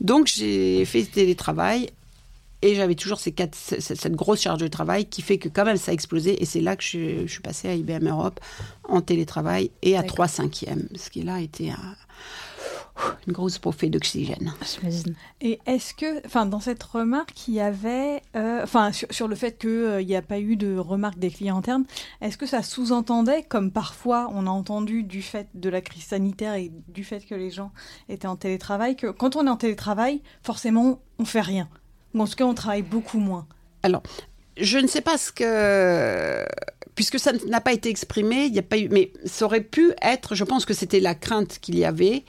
Donc j'ai fait télétravail et j'avais toujours ces quatre, cette grosse charge de travail qui fait que quand même ça a explosé. Et c'est là que je, suis passée à IBM Europe en télétravail et à 3 cinquièmes, ce qui là a été une grosse bouffée d'oxygène. Et est-ce que, enfin, dans cette remarque, il y avait, euh, enfin, sur, le fait qu'il euh, n'y a pas eu de remarque des clients internes, est-ce que ça sous-entendait, comme parfois on a entendu du fait de la crise sanitaire et du fait que les gens étaient en télétravail, que quand on est en télétravail, forcément, on fait rien? En tout cas, on travaille beaucoup moins. Alors, je ne sais pas ce que. Puisque ça n'a pas été exprimé, il n'y a pas eu. Mais ça aurait pu être, je pense que c'était la crainte qu'il y avait.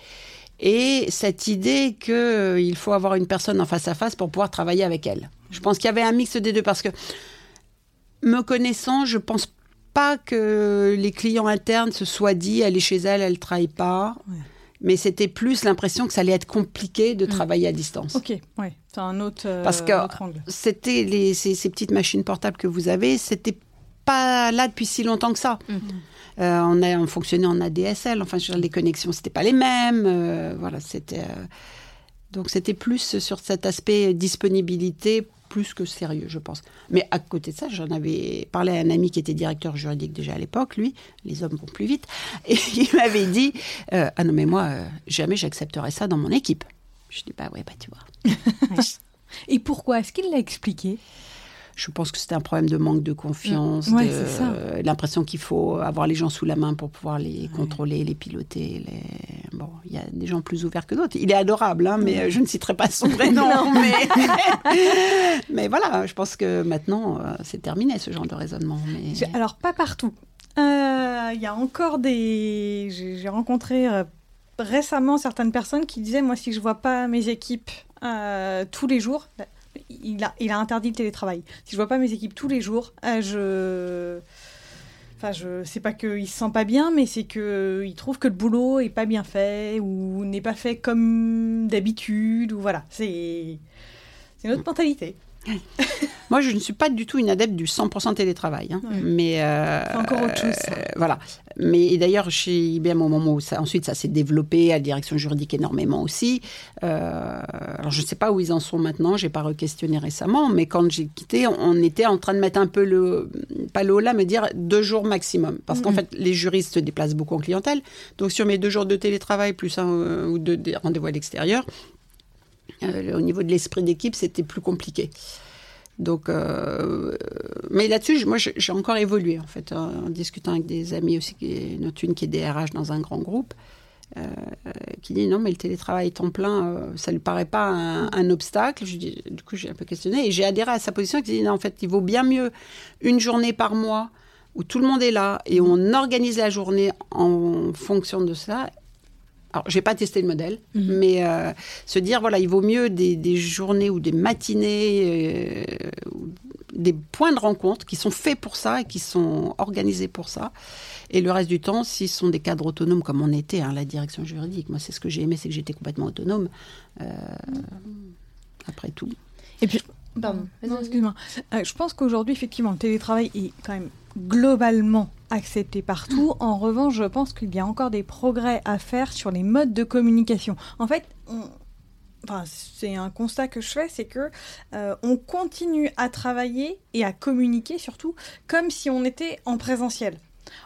Et cette idée qu'il euh, faut avoir une personne en face à face pour pouvoir travailler avec elle. Je pense qu'il y avait un mix des deux parce que, me connaissant, je pense pas que les clients internes se soient dit elle est chez elle, elle ne travaille pas mais c'était plus l'impression que ça allait être compliqué de mm. travailler à distance. Ok, oui, c'est un autre, euh, Parce que c'était les, ces, petites machines portables que vous avez, c'était pas là depuis si longtemps que ça. Mm. Euh, on, a, on fonctionnait en ADSL, enfin, les connexions, c'était pas les mêmes. Euh, voilà, c'était. donc, c'était plus sur cet aspect disponibilité plus que sérieux, je pense. Mais à côté de ça, j'en avais parlé à un ami qui était directeur juridique déjà à l'époque, lui, les hommes vont plus vite, et il m'avait dit euh, Ah non, mais moi, euh, jamais j'accepterais ça dans mon équipe. Je dis Bah ouais, bah tu vois. et pourquoi? Est-ce qu'il l'a expliqué? Je pense que c'était un problème de manque de confiance, de l'impression qu'il faut avoir les gens sous la main pour pouvoir les contrôler, les piloter. Les... Bon, il y a des gens plus ouverts que d'autres. Il est adorable, hein, mais je ne citerai pas son prénom. mais... mais voilà, je pense que maintenant, euh, c'est terminé ce genre de raisonnement. Mais... Alors, pas partout. Euh, il y a encore des. J'ai rencontré euh, récemment certaines personnes qui disaient Moi, si je vois pas mes équipes tous les jours, il a, il interdit le télétravail. Si je vois pas mes équipes tous les jours, euh, je. Enfin, je sais pas qu'il se sent pas bien, mais c'est qu'il trouve que le boulot est pas bien fait ou n'est pas fait comme d'habitude ou voilà. C'est c'est notre mentalité. Moi, je ne suis pas du tout une adepte du 100% télétravail. Hein. Mais euh, encore autre chose. Euh, voilà. Mais d'ailleurs, chez IBM, au moment où ça, ensuite ça s'est développé à la direction juridique énormément aussi. Euh, alors, je ne sais pas où ils en sont maintenant. J'ai pas re-questionné récemment, mais quand j'ai quitté, on était en train de mettre un peu le pas le haut là, mais dire deux jours maximum, parce qu'en fait, les juristes se déplacent beaucoup en clientèle. Donc, sur mes deux jours de télétravail plus un ou deux rendez-vous à l'extérieur, au niveau de l'esprit d'équipe, c'était plus compliqué. Donc, euh, mais là-dessus, moi, j'ai encore évolué en fait, en, discutant avec des amis aussi, notre une qui est DRH dans un grand groupe, euh, qui dit non, mais le télétravail temps plein, euh, ça ne lui paraît pas un, obstacle. Du coup, j'ai un peu questionné et j'ai adhéré à sa position qui dit non, en fait, il vaut bien mieux une journée par mois où tout le monde est là et on organise la journée en fonction de ça alors, j'ai pas testé le modèle, mhm. mais euh, se dire, voilà, il vaut mieux des, journées ou des matinées, euh, des points de rencontre qui sont faits pour ça et qui sont organisés pour ça. Et le reste du temps, s'ils sont des cadres autonomes comme on était, hein, la direction juridique, moi, c'est ce que j'ai aimé, c'est que j'étais complètement autonome. Euh, après tout. Et puis, pardon, excuse-moi. je pense qu'aujourd'hui, effectivement, le télétravail est quand même globalement accepté partout. En revanche, je pense qu'il y a encore des progrès à faire sur les modes de communication. En fait, Enfin, c'est un constat que je fais, c'est que euh, on continue à travailler et à communiquer surtout comme si on était en présentiel.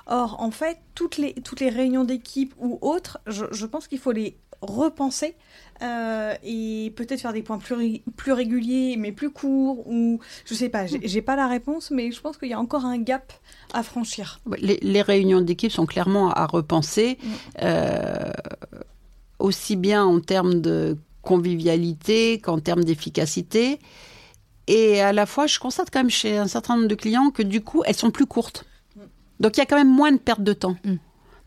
Or, en fait, toutes les, toutes les réunions d'équipe ou autres, je pense qu'il faut les repenser euh, et peut-être faire des points plus, plus réguliers mais plus courts ou je sais pas j'ai pas la réponse mais je pense qu'il y a encore un gap à franchir les, réunions d'équipe sont clairement à repenser mm. euh, aussi bien en termes de convivialité qu'en termes d'efficacité et à la fois je constate quand même chez un certain nombre de clients que du coup elles sont plus courtes mm. donc il y a quand même moins de perte de temps mm.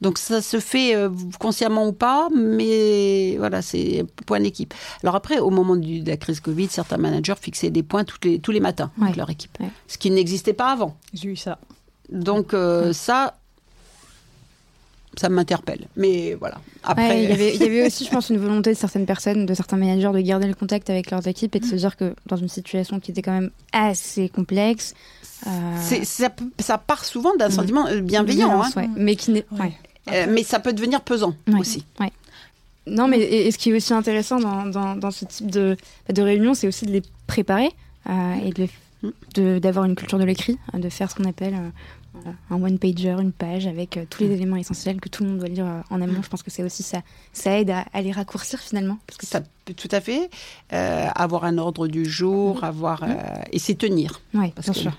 Donc ça se fait euh, consciemment ou pas, mais voilà, c'est point d'équipe. Alors après, au moment de la crise Covid, certains managers fixaient des points tous les, tous les matins avec leur équipe, ce qui n'existait pas avant. J'ai eu ça. Donc euh, ça, ça m'interpelle. Mais voilà. Après, il, y avait, il y avait aussi, je pense, une volonté de certaines personnes, de certains managers, de garder le contact avec leurs équipes et de se dire que dans une situation qui était quand même assez complexe. Euh... Ça, ça, part souvent d'un mm. sentiment bienveillant, hein. ouais. mais qui n'est. Ouais. Euh, mais ça peut devenir pesant aussi. Ouais. Non, mais et, ce qui est aussi intéressant dans, dans, dans ce type de, de réunion, c'est aussi de les préparer euh, et de, d'avoir une culture de l'écrit, de faire ce qu'on appelle euh, un one-pager, une page avec tous les éléments essentiels que tout le monde doit lire en amont. Je pense que c'est aussi ça, ça aide à, les raccourcir finalement. Parce que ça peut tout à fait avoir un ordre du jour, avoir et s'y tenir. Oui, bien sûr.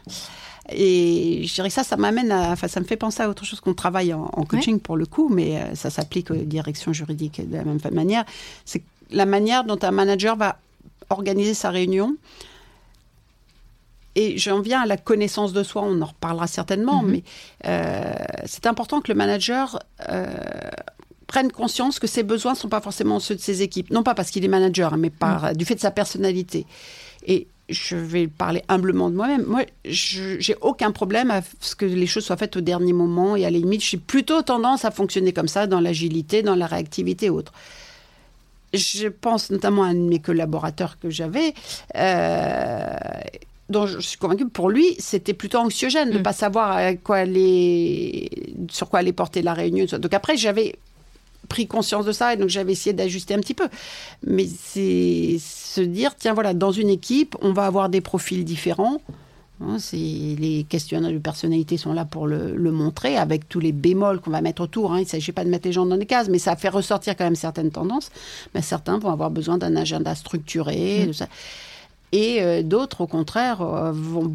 Et je dirais que ça, ça m'amène à, enfin, ça me fait penser à autre chose qu'on travaille en, coaching pour le coup, mais ça s'applique aux directions juridiques de la même manière. C'est la manière dont un manager va organiser sa réunion et j'en viens à la connaissance de soi, on en reparlera certainement, mhm. mais euh, c'est important que le manager euh, prenne conscience que ses besoins ne sont pas forcément ceux de ses équipes. Non pas parce qu'il est manager, hein, mais par, du fait de sa personnalité. Et je vais parler humblement de moi-même. Moi, j'ai aucun problème à ce que les choses soient faites au dernier moment et à la limite, j'ai plutôt tendance à fonctionner comme ça dans l'agilité, dans la réactivité et autres je pense notamment à un de mes collaborateurs que j'avais, euh, dont je suis convaincue, pour lui, c'était plutôt anxiogène de ne mm. pas savoir à quoi aller, sur quoi allait porter la réunion. Donc après, j'avais pris conscience de ça et donc j'avais essayé d'ajuster un petit peu. Mais c'est se dire, tiens, voilà, dans une équipe, on va avoir des profils différents. Hein, les questionnaires de personnalité sont là pour le, montrer, avec tous les bémols qu'on va mettre autour. Hein. Il ne s'agit pas de mettre les gens dans des cases, mais ça fait ressortir quand même certaines tendances. Mais certains vont avoir besoin d'un agenda structuré. Mm. Et euh, d'autres, au contraire, euh, vont,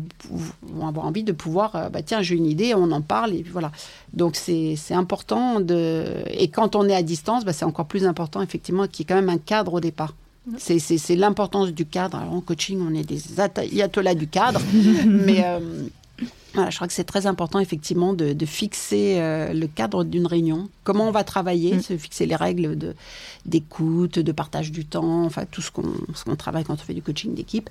vont, avoir envie de pouvoir, euh, bah, tiens, j'ai une idée, on en parle, et voilà. Donc c'est important de... Et quand on est à distance, bah, c'est encore plus important, effectivement, qu'il y ait quand même un cadre au départ. C'est l'importance du cadre. Alors, en coaching, on est des ayatollahs du cadre, mais je crois que c'est très important effectivement de, fixer euh, le cadre d'une réunion, comment on va travailler, mm. se fixer les règles de, d'écoute, de partage du temps, enfin tout ce qu'on, ce qu'on travaille quand on fait du coaching d'équipe,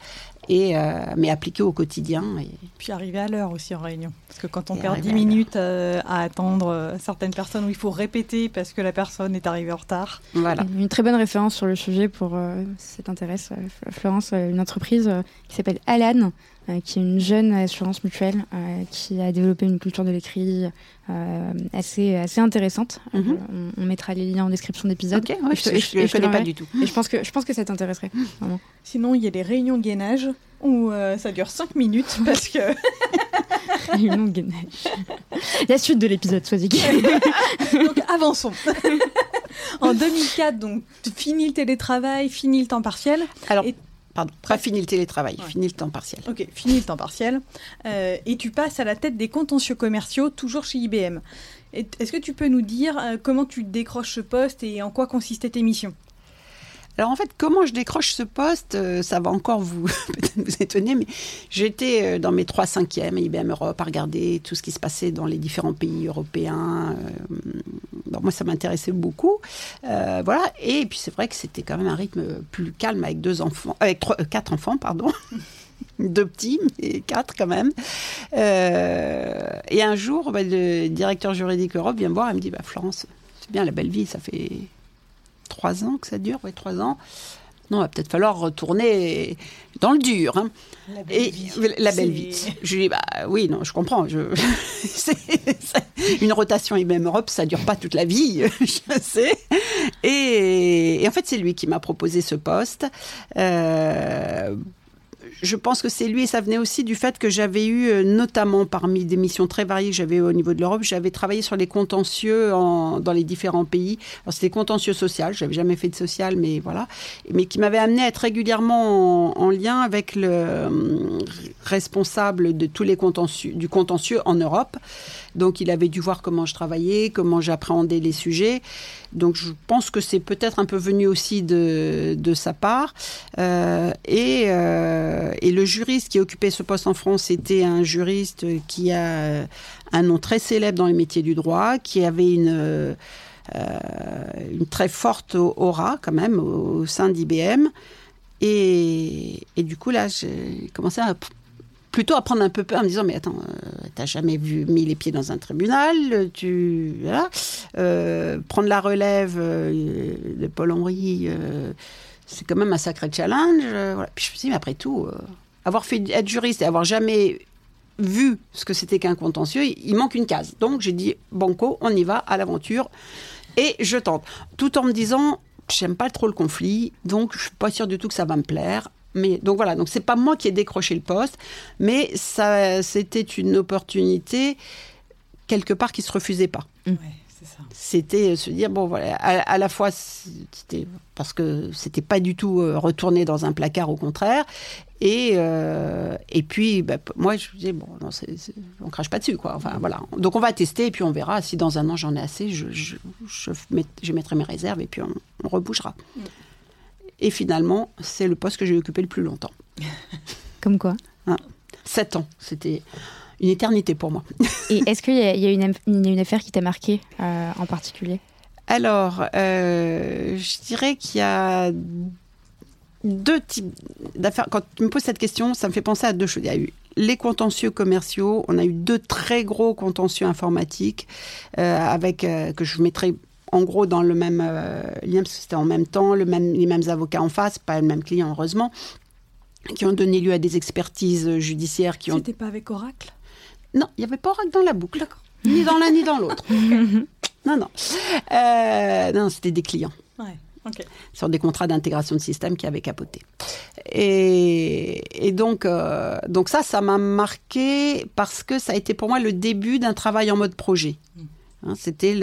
et, euh, mais appliqué au quotidien. Et... Puis arriver à l'heure aussi en réunion, parce que quand on perd 10 minutes euh, à, attendre certaines personnes où il faut répéter parce que la personne est arrivée en retard. Voilà. Une très bonne référence sur le sujet pour, si ça t'intéresse, Florence, une entreprise qui s'appelle Alan qui est une jeune assurance mutuelle euh, qui a développé une culture de l'écrit euh, assez, assez intéressante. Mhm. on, mettra les liens en description d'épisode. Ok, je ne connais pas du tout. Et je pense que, je pense que ça t'intéresserait. Sinon, il y a des réunions de gainage où ça dure 5 minutes parce que. réunion de gainage. La suite de l'épisode, soit dit. donc, avançons. en 2004, donc, fini le télétravail, fini le temps partiel. Alors, Pardon, pas fini le télétravail, fini le temps partiel. Ok, fini le temps partiel. Euh, et tu passes à la tête des contentieux commerciaux, toujours chez IBM. Est-ce que tu peux nous dire euh, comment tu décroches ce poste et en quoi consistait tes missions? Alors en fait, comment je décroche ce poste, euh, ça va encore vous, vous étonner, mais j'étais euh, dans mes trois cinquièmes IBM Europe à regarder tout ce qui se passait dans les différents pays européens. Euh, moi, ça m'intéressait beaucoup. voilà. Et puis c'est vrai que c'était quand même un rythme plus calme avec deux enfants, avec quatre enfants, pardon. deux petits, mais quatre quand même. et un jour, bah, le directeur juridique Europe vient me voir et me dit bah, Florence, c'est bien la belle vie, ça fait trois ans que ça dure, oui, trois ans. Non, il va peut-être falloir retourner dans le dur. Hein. La belle et vie. la belle vie. Je lui dis bah oui, non, je comprends. Je... une rotation IBM Europe, ça dure pas toute la vie, je sais. Et, et en fait, c'est lui qui m'a proposé ce poste. Euh, je pense que c'est lui et ça venait aussi du fait que j'avais eu, euh, notamment parmi des missions très variées que j'avais au niveau de l'Europe, j'avais travaillé sur les contentieux dans les différents pays. C'était contentieux social, j'avais jamais fait de social, mais voilà, mais qui m'avait amené à être régulièrement en, lien avec le euh, responsable de tous les contentieux, du contentieux en Europe. Donc il avait dû voir comment je travaillais, comment j'appréhendais les sujets. Donc je pense que c'est peut-être un peu venu aussi de, sa part. Euh, et, euh, et, le juriste qui occupait ce poste en France était un juriste qui a un nom très célèbre dans les métiers du droit, qui avait une, euh, très forte aura quand même au, sein d'IBM. Et, et, du coup là, j'ai commencé à plutôt à prendre un peu peur en me disant mais attends, tu t'as jamais vu mis les pieds dans un tribunal, tu voilà, prendre la relève de Paul Henry, c'est quand même un sacré challenge. Puis je me suis dit mais après tout, avoir fait être juriste et avoir jamais vu ce que c'était qu'un contentieux, il manque une case. Donc j'ai dit banco, on y va à l'aventure et je tente, tout en me disant j'aime pas trop le conflit, donc je suis pas sûre du tout que ça va me plaire. Mais donc voilà, donc c'est pas moi qui ai décroché le poste, mais ça c'était une opportunité quelque part qui se refusait pas. C'était se dire bon voilà, à, la fois c'était parce que c'était pas du tout euh, retourné dans un placard au contraire, et, euh, et puis, bah, moi, je me disais, bon, non, on crache pas dessus, quoi. Enfin, voilà. Donc, on va tester, et puis on verra. Si dans un an, j'en ai assez, je, je, je, mettrai mes réserves, et puis on, rebougera. Et finalement, c'est le poste que j'ai occupé le plus longtemps. Comme quoi hein Sept ans. C'était une éternité pour moi. et est-ce qu'il y, y, a une, affaire qui t'a marqué euh, en particulier? Alors, euh, je dirais qu'il y a deux types d'affaires. Quand tu me poses cette question, ça me fait penser à deux choses. Il y a eu les contentieux commerciaux. On a eu deux très gros contentieux informatiques euh, avec que je mettrai en gros dans le même euh, lien parce que c'était en même temps, le même, les mêmes avocats en face, pas le même client heureusement, qui ont donné lieu à des expertises judiciaires qui ont. C'était pas avec Oracle? Non, il n'y avait pas Oracle dans la boucle. Ni dans l'un ni dans l'autre. non, non. non, c'était des clients. Ouais sur des contrats d'intégration de système qui avaient capoté. Et, donc, euh, donc ça, ça m'a marqué parce que ça a été pour moi le début d'un travail en mode projet. Hein, c'était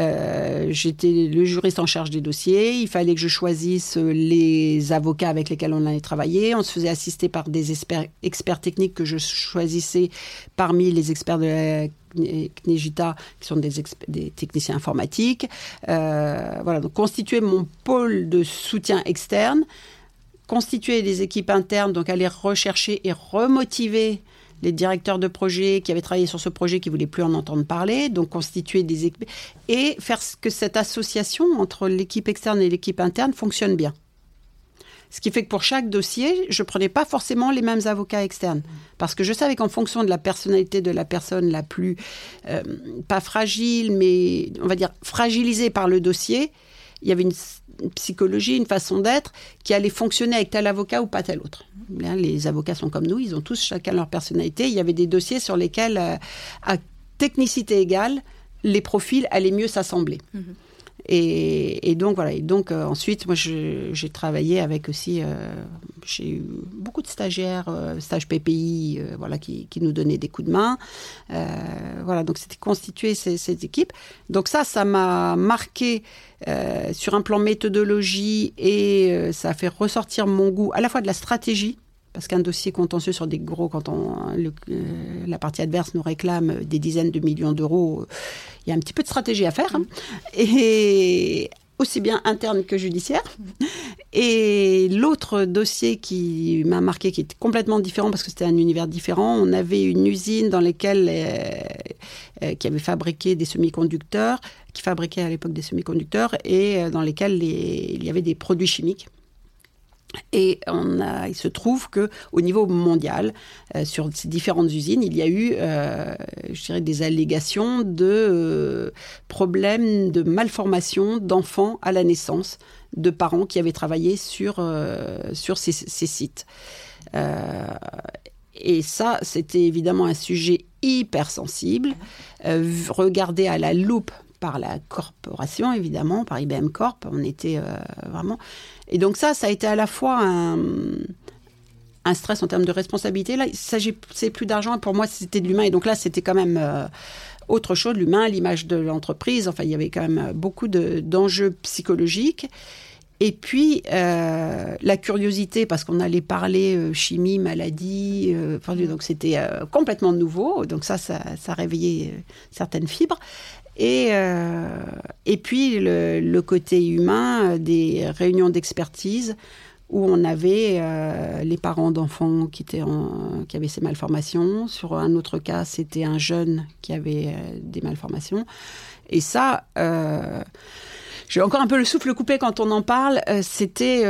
euh, j'étais le juriste en charge des dossiers. Il fallait que je choisisse les avocats avec lesquels on allait travailler. On se faisait assister par des experts, techniques que je choisissais parmi les experts de la CNEGITA, qui sont des, des techniciens informatiques. Euh, voilà, donc constituer mon pôle de soutien externe, constituer des équipes internes, donc aller rechercher et remotiver les directeurs de projet qui avaient travaillé sur ce projet qui voulaient plus en entendre parler, donc constituer des équipes et faire que cette association entre l'équipe externe et l'équipe interne fonctionne bien. Ce qui fait que pour chaque dossier, je prenais pas forcément les mêmes avocats externes. Parce que je savais qu'en fonction de la personnalité de la personne la plus, euh, pas fragile, mais on va dire fragilisée par le dossier, il y avait une, psychologie, une façon d'être qui allait fonctionner avec tel avocat ou pas tel autre. les avocats sont comme nous, ils ont tous chacun leur personnalité. Il y avait des dossiers sur lesquels, euh, à technicité égale, les profils allaient mieux s'assembler. Mhm. Et, donc voilà. Et donc euh, ensuite, moi, j'ai travaillé avec aussi. Euh, j'ai eu beaucoup de stagiaires, euh, stage PPI, voilà, qui, nous donnaient des coups de main. voilà. Donc c'était constitué ces, ces, équipes. Donc ça, ça m'a marqué sur un plan méthodologie et ça a fait ressortir mon goût à la fois de la stratégie parce qu'un dossier contentieux sur des gros, quand la partie adverse nous réclame des dizaines de millions d'euros, il y a un petit peu de stratégie à faire, hein. et aussi bien interne que judiciaire. Et l'autre dossier qui m'a marqué, qui était complètement différent parce que c'était un univers différent, on avait une usine dans laquelle euh, euh, qui avait fabriqué des semi-conducteurs, qui fabriquait à l'époque des semi-conducteurs et euh, dans lesquels il y avait des produits chimiques. Et on a, il se trouve que au niveau mondial, euh, sur ces différentes usines, il y a eu, euh, je dirais, des allégations de euh, problèmes de malformation d'enfants à la naissance, de parents qui avaient travaillé sur sur ces, ces sites. et ça, c'était évidemment un sujet hyper sensible, regardé à la loupe par la corporation, évidemment, par IBM Corp. On était vraiment et donc ça, ça a été à la fois un, un stress en termes de responsabilité. Là, il s'agissait plus d'argent. Pour moi, c'était de l'humain. Et donc là, c'était quand même euh, autre chose, l'humain, l'image de l'entreprise. Enfin, il y avait quand même beaucoup d'enjeux psychologiques. Et puis, euh, la curiosité, parce qu'on allait parler euh, chimie, maladie, donc c'était complètement nouveau. Donc ça, ça, ça réveillait certaines fibres. Et, euh, et puis le, côté humain des réunions d'expertise où on avait euh, les parents d'enfants qui, étaient qui avaient ces malformations. Sur un autre cas, c'était un jeune qui avait euh, des malformations. Et ça, j'ai encore un peu le souffle coupé quand on en parle. c'était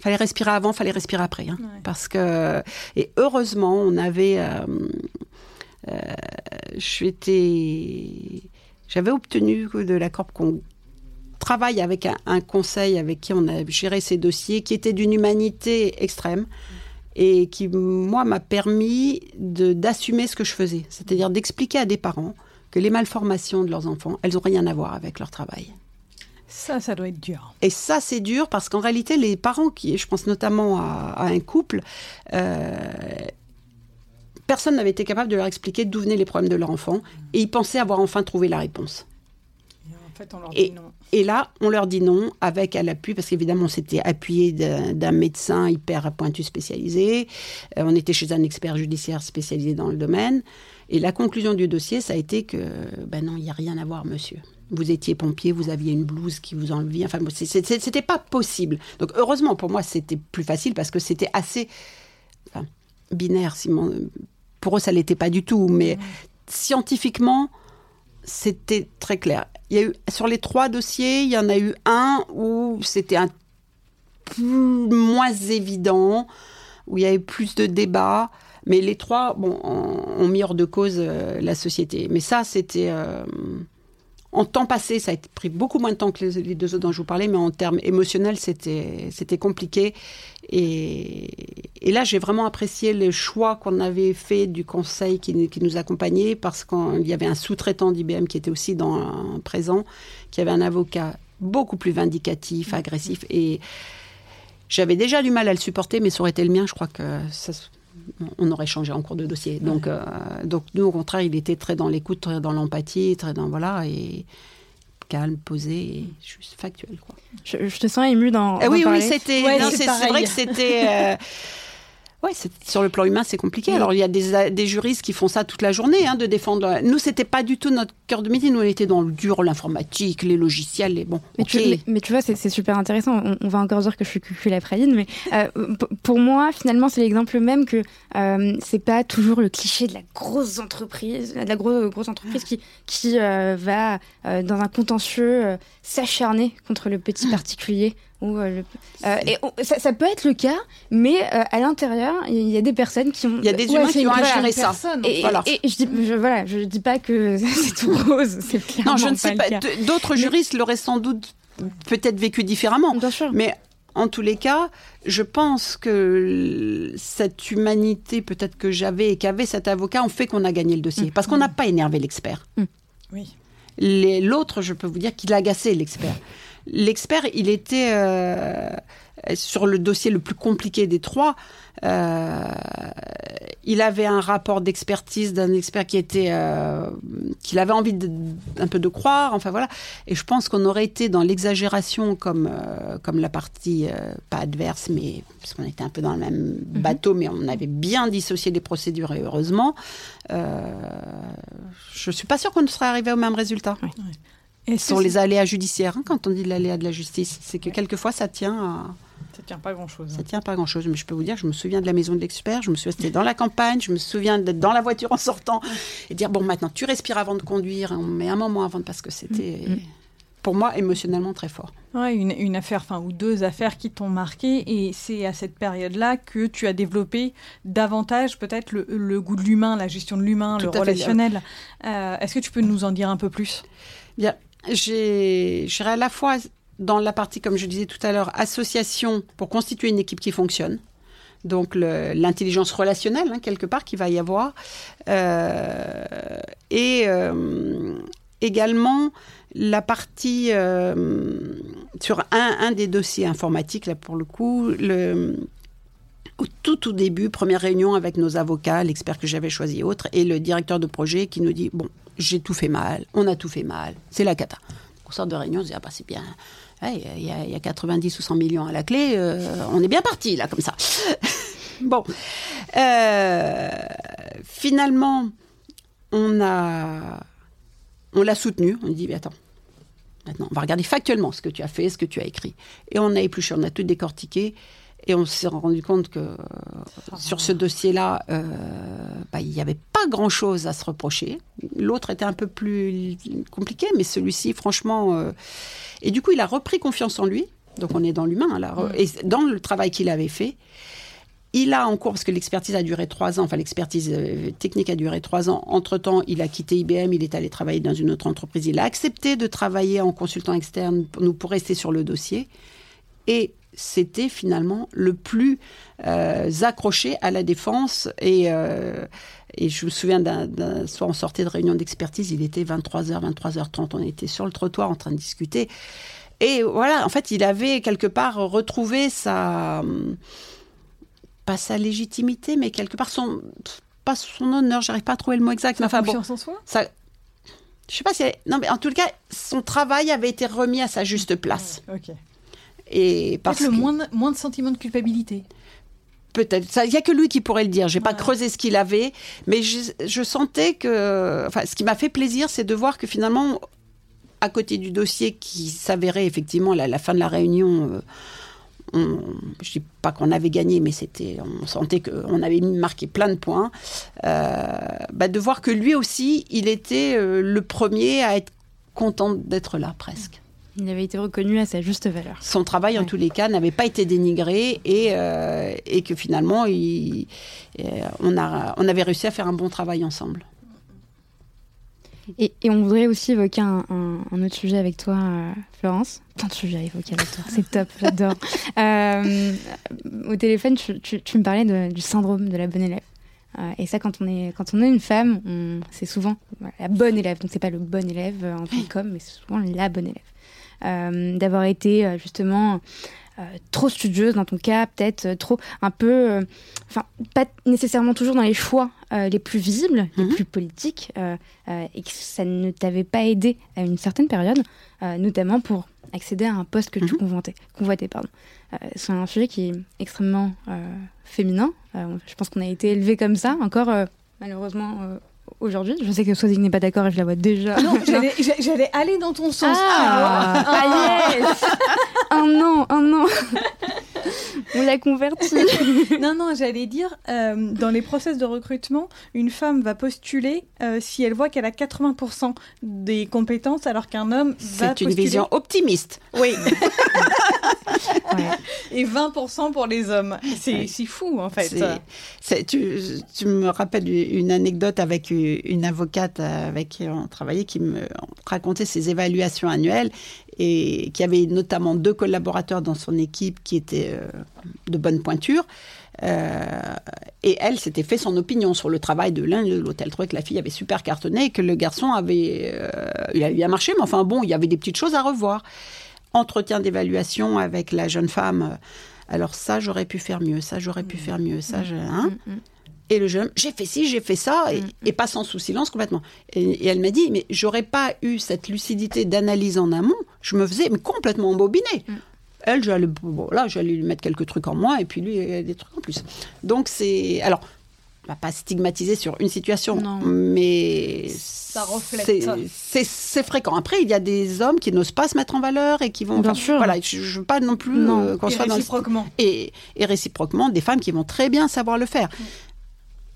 Fallait respirer avant, fallait respirer après. Hein. Parce que et heureusement, on avait, euh, euh, j'avais obtenu de la Corp qu'on travaille avec un, conseil avec qui on a géré ces dossiers, qui était d'une humanité extrême et qui, moi, m'a permis d'assumer ce que je faisais. C'est-à-dire d'expliquer à des parents que les malformations de leurs enfants, elles n'ont rien à voir avec leur travail. Ça, ça doit être dur. Et ça, c'est dur parce qu'en réalité, les parents, qui, je pense notamment à, un couple, euh, personne n'avait été capable de leur expliquer d'où venaient les problèmes de leur enfant et ils pensaient avoir enfin trouvé la réponse. Et en fait, on leur dit non. Et là, on leur dit non, avec à l'appui, parce qu'évidemment, on s'était appuyé d'un médecin hyper pointu spécialisé. Euh, on était chez un expert judiciaire spécialisé dans le domaine. Et la conclusion du dossier, ça a été que, ben non, il n'y a rien à voir, monsieur. Vous étiez pompier, vous aviez une blouse qui vous enlevait. Enfin, c'était pas possible. Donc, heureusement, pour moi, c'était plus facile parce que c'était assez binaire. Pour eux, ça l'était pas du tout. Mais scientifiquement, c'était très clair. Il y a eu, sur les trois dossiers, il y en a eu un où c'était un peu moins évident, où il y avait plus de débats. Mais les trois bon, ont, mis hors de cause euh, la société. Mais ça, c'était. Euh, en temps passé, ça a pris beaucoup moins de temps que les, deux autres dont je vous parlais, mais en termes émotionnels, c'était compliqué. Et, et là, j'ai vraiment apprécié le choix qu'on avait fait du conseil qui, qui nous accompagnait, parce qu'il y avait un sous-traitant d'IBM qui était aussi dans, présent, qui avait un avocat beaucoup plus vindicatif, agressif. Et j'avais déjà du mal à le supporter, mais ça aurait été le mien, je crois que ça, on aurait changé en cours de dossier. Donc, euh, donc nous, au contraire, il était très dans l'écoute, très dans l'empathie, très dans voilà et calme, posé, et juste factuel. Quoi. Je, te sens ému dans. Eh oui, oui, c'était. c'est vrai que c'était. Euh, Oui, sur le plan humain, c'est compliqué. Alors, il y a des, des, juristes qui font ça toute la journée, hein, de défendre. Nous, c'était pas du tout notre cœur de métier. Nous, on était dans le dur, l'informatique, les logiciels, les bon. Mais, tu, mais, tu, vois, c'est super intéressant. On, va encore dire que je suis cucul la praline, mais euh, pour moi, finalement, c'est l'exemple même que euh, c'est pas toujours le cliché de la grosse entreprise, de la grosse, grosse entreprise qui, qui euh, va euh, dans un contentieux s'acharner contre le petit particulier euh, euh, et ça, peut être le cas, mais euh, à l'intérieur, il y a des personnes qui ont. Il y a des humains qui ont gérer ça. Et, voilà. et, je dis, voilà, je dis pas que c'est tout rose. Non, je ne sais pas. D'autres juristes l'auraient sans doute peut-être vécu différemment. Bien sûr. Mais en tous les cas, je pense que cette humanité peut-être que j'avais et qu'avait cet avocat ont fait qu'on a gagné le dossier. Mm. Parce qu'on n'a pas énervé l'expert. Mm. Oui. L'autre, je peux vous dire qu'il a agacé l'expert. L'expert, il était euh, sur le dossier le plus compliqué des trois. Euh, il avait un rapport d'expertise d'un expert qui était euh, qu'il avait envie de, un peu de croire. Enfin voilà. Et je pense qu'on aurait été dans l'exagération comme comme la partie pas adverse, mais parce qu'on était un peu dans le même mhm. bateau, mais on avait bien dissocié les procédures et heureusement. je suis pas sûre qu'on serait arrivé au même résultat. Et sur les aléas judiciaires, hein, quand on dit l'aléa de la justice, c'est que quelquefois ça tient à... Ça tient pas grand-chose. Ça tient pas grand-chose, mais je peux vous dire, je me souviens de la maison de l'expert, je me suis restée dans la campagne, je me souviens d'être dans la voiture en sortant et dire bon maintenant tu respires avant de conduire, on met un moment avant parce que c'était mm, mm. pour moi émotionnellement très fort. Ouais, une, une affaire, enfin ou deux affaires qui t'ont marqué et c'est à cette période-là que tu as développé davantage peut-être le, goût de l'humain, la gestion de l'humain, le relationnel. Euh, est-ce que tu peux nous en dire un peu plus? Bien, j'ai à la fois dans la partie, comme je disais tout à l'heure, association pour constituer une équipe qui fonctionne. Donc l'intelligence relationnelle, hein, quelque part, qui va y avoir. Euh, et euh, également la partie euh, sur un, des dossiers informatiques, là pour le coup, le, au tout début, première réunion avec nos avocats, l'expert que j'avais choisi autre, et le directeur de projet qui nous dit, bon, j'ai tout fait mal, on a tout fait mal, c'est la cata. On sort de réunion, on se dit, ah bah c'est bien, il y, a 90 ou 100 millions à la clé, euh, on est bien parti là, comme ça. bon, euh, finalement, on a, on l'a soutenu, on dit, mais attends, maintenant, on va regarder factuellement ce que tu as fait, ce que tu as écrit. Et on a épluché, on a tout décortiqué. Et on s'est rendu compte que sur ce dossier-là, euh, bah, il n'y avait pas grand-chose à se reprocher. L'autre était un peu plus compliqué, mais celui-ci, franchement... Euh, et du coup, il a repris confiance en lui. Donc on est dans l'humain. là. Mm. Et dans le travail qu'il avait fait, il a en cours, parce que l'expertise a duré trois ans, enfin l'expertise euh, technique a duré trois ans. Entre-temps, il a quitté IBM, il est allé travailler dans une autre entreprise. Il a accepté de travailler en consultant externe pour, nous, pour rester sur le dossier. Et c'était finalement le plus euh, accroché à la défense. Et, euh, et je me souviens d'un soir, on sortait de réunion d'expertise, il était 23h, 23h30, on était sur le trottoir en train de discuter. Et voilà, en fait, il avait quelque part retrouvé sa pas sa légitimité, mais quelque part son pas son honneur. J'arrive pas à trouver le mot exact. enfin bon, Confiance en soi? Ça, je sais pas si elle- non, mais en tout cas, son travail avait été remis à sa juste place. Ok. Et parce Peut-être le que- moins de, moins de sentiment de culpabilité. Peut-être. Il n'y a que lui qui pourrait le dire. J'ai pas Ouais. creusé ce qu'il avait, mais je, je sentais que. Enfin, ce qui m'a fait plaisir, c'est de voir que finalement, à côté du dossier qui s'avérait effectivement à la fin de la réunion, euh, on, je dis pas qu'on avait gagné, mais c'était, on sentait qu'on avait marqué plein de points. euh, bah, de voir que lui aussi, il était euh, le premier à être content d'être là presque. Il avait été reconnu à sa juste valeur. Son travail, en tous les cas, n'avait pas été dénigré et, euh, et que finalement, il- euh, on, a, on avait réussi à faire un bon travail ensemble. Et, et on voudrait aussi évoquer un, un- un autre sujet avec toi, euh, Florence. Plein de sujets à évoquer avec toi, c'est top, j'adore. Euh, au téléphone, tu, tu- tu me parlais de- du syndrome de la bonne élève. Et ça, quand on est, quand on est une femme, c'est souvent la bonne élève. Donc, c'est pas le bon élève en tant com, mais c'est souvent la bonne élève. Euh, D'avoir été euh, justement euh, trop studieuse dans ton cas, peut-être trop, un peu, enfin, pas nécessairement toujours dans les choix les plus visibles, les Mhm. plus politiques, et que ça ne t'avait pas aidé à une certaine période, notamment pour accéder à un poste que tu Mhm. convoitais. convoitais pardon. Euh, c'est un sujet qui est extrêmement euh, féminin. Euh, je pense qu'on a été élevé comme ça, encore malheureusement aujourd'hui. Je sais que Swazik n'est pas d'accord et je la vois déjà. Non, j'allais j'a- j'allais aller dans ton sens. Ah, ah yes Un an, un an On l'a converti. Non, non, j'allais dire, euh, dans les process de recrutement, une femme va postuler euh, si elle voit qu'elle a 80% des compétences, alors qu'un homme va C'est une postuler... vision optimiste. Oui, Ouais. et 20% pour les hommes. C'est fou, en fait. Tu me rappelles une anecdote avec une avocate avec qui on travaillait qui me racontait ses évaluations annuelles et qui avait notamment deux collaborateurs dans son équipe qui étaient euh, de bonne pointure. Euh, et elle s'était fait son opinion sur le travail de l'un et de l'autre. Elle trouvait que la fille avait super cartonné et que le garçon avait, euh, il avait bien marché, mais enfin bon, il y avait des petites choses à revoir. Entretien d'évaluation avec la jeune femme. Alors ça, j'aurais pu faire mieux. Ça, j'aurais pu faire mieux. Ça, je- hein. Mm, mm. Et le jeune, j'ai fait ci, j'ai fait ça, et, Mm. et passe sous silence complètement. Et, et elle m'a dit, mais j'aurais pas eu cette lucidité d'analyse en amont, je me faisais mais complètement embobiner. Mm. Elle, j'allais, bon, là, j'allais lui mettre quelques trucs en moins, et puis lui, il y a des trucs en plus. Donc c'est, alors, on va pas stigmatiser sur une situation, Non. mais Ça reflète. c'est- C'est c'est fréquent. Après, il y a des hommes qui n'osent pas se mettre en valeur et qui vont. Bien enfin, sûr. Voilà, je, je veux pas non plus Non. euh, qu'on Et soit dans le réciproquement. et, et réciproquement des femmes qui vont très bien savoir le faire.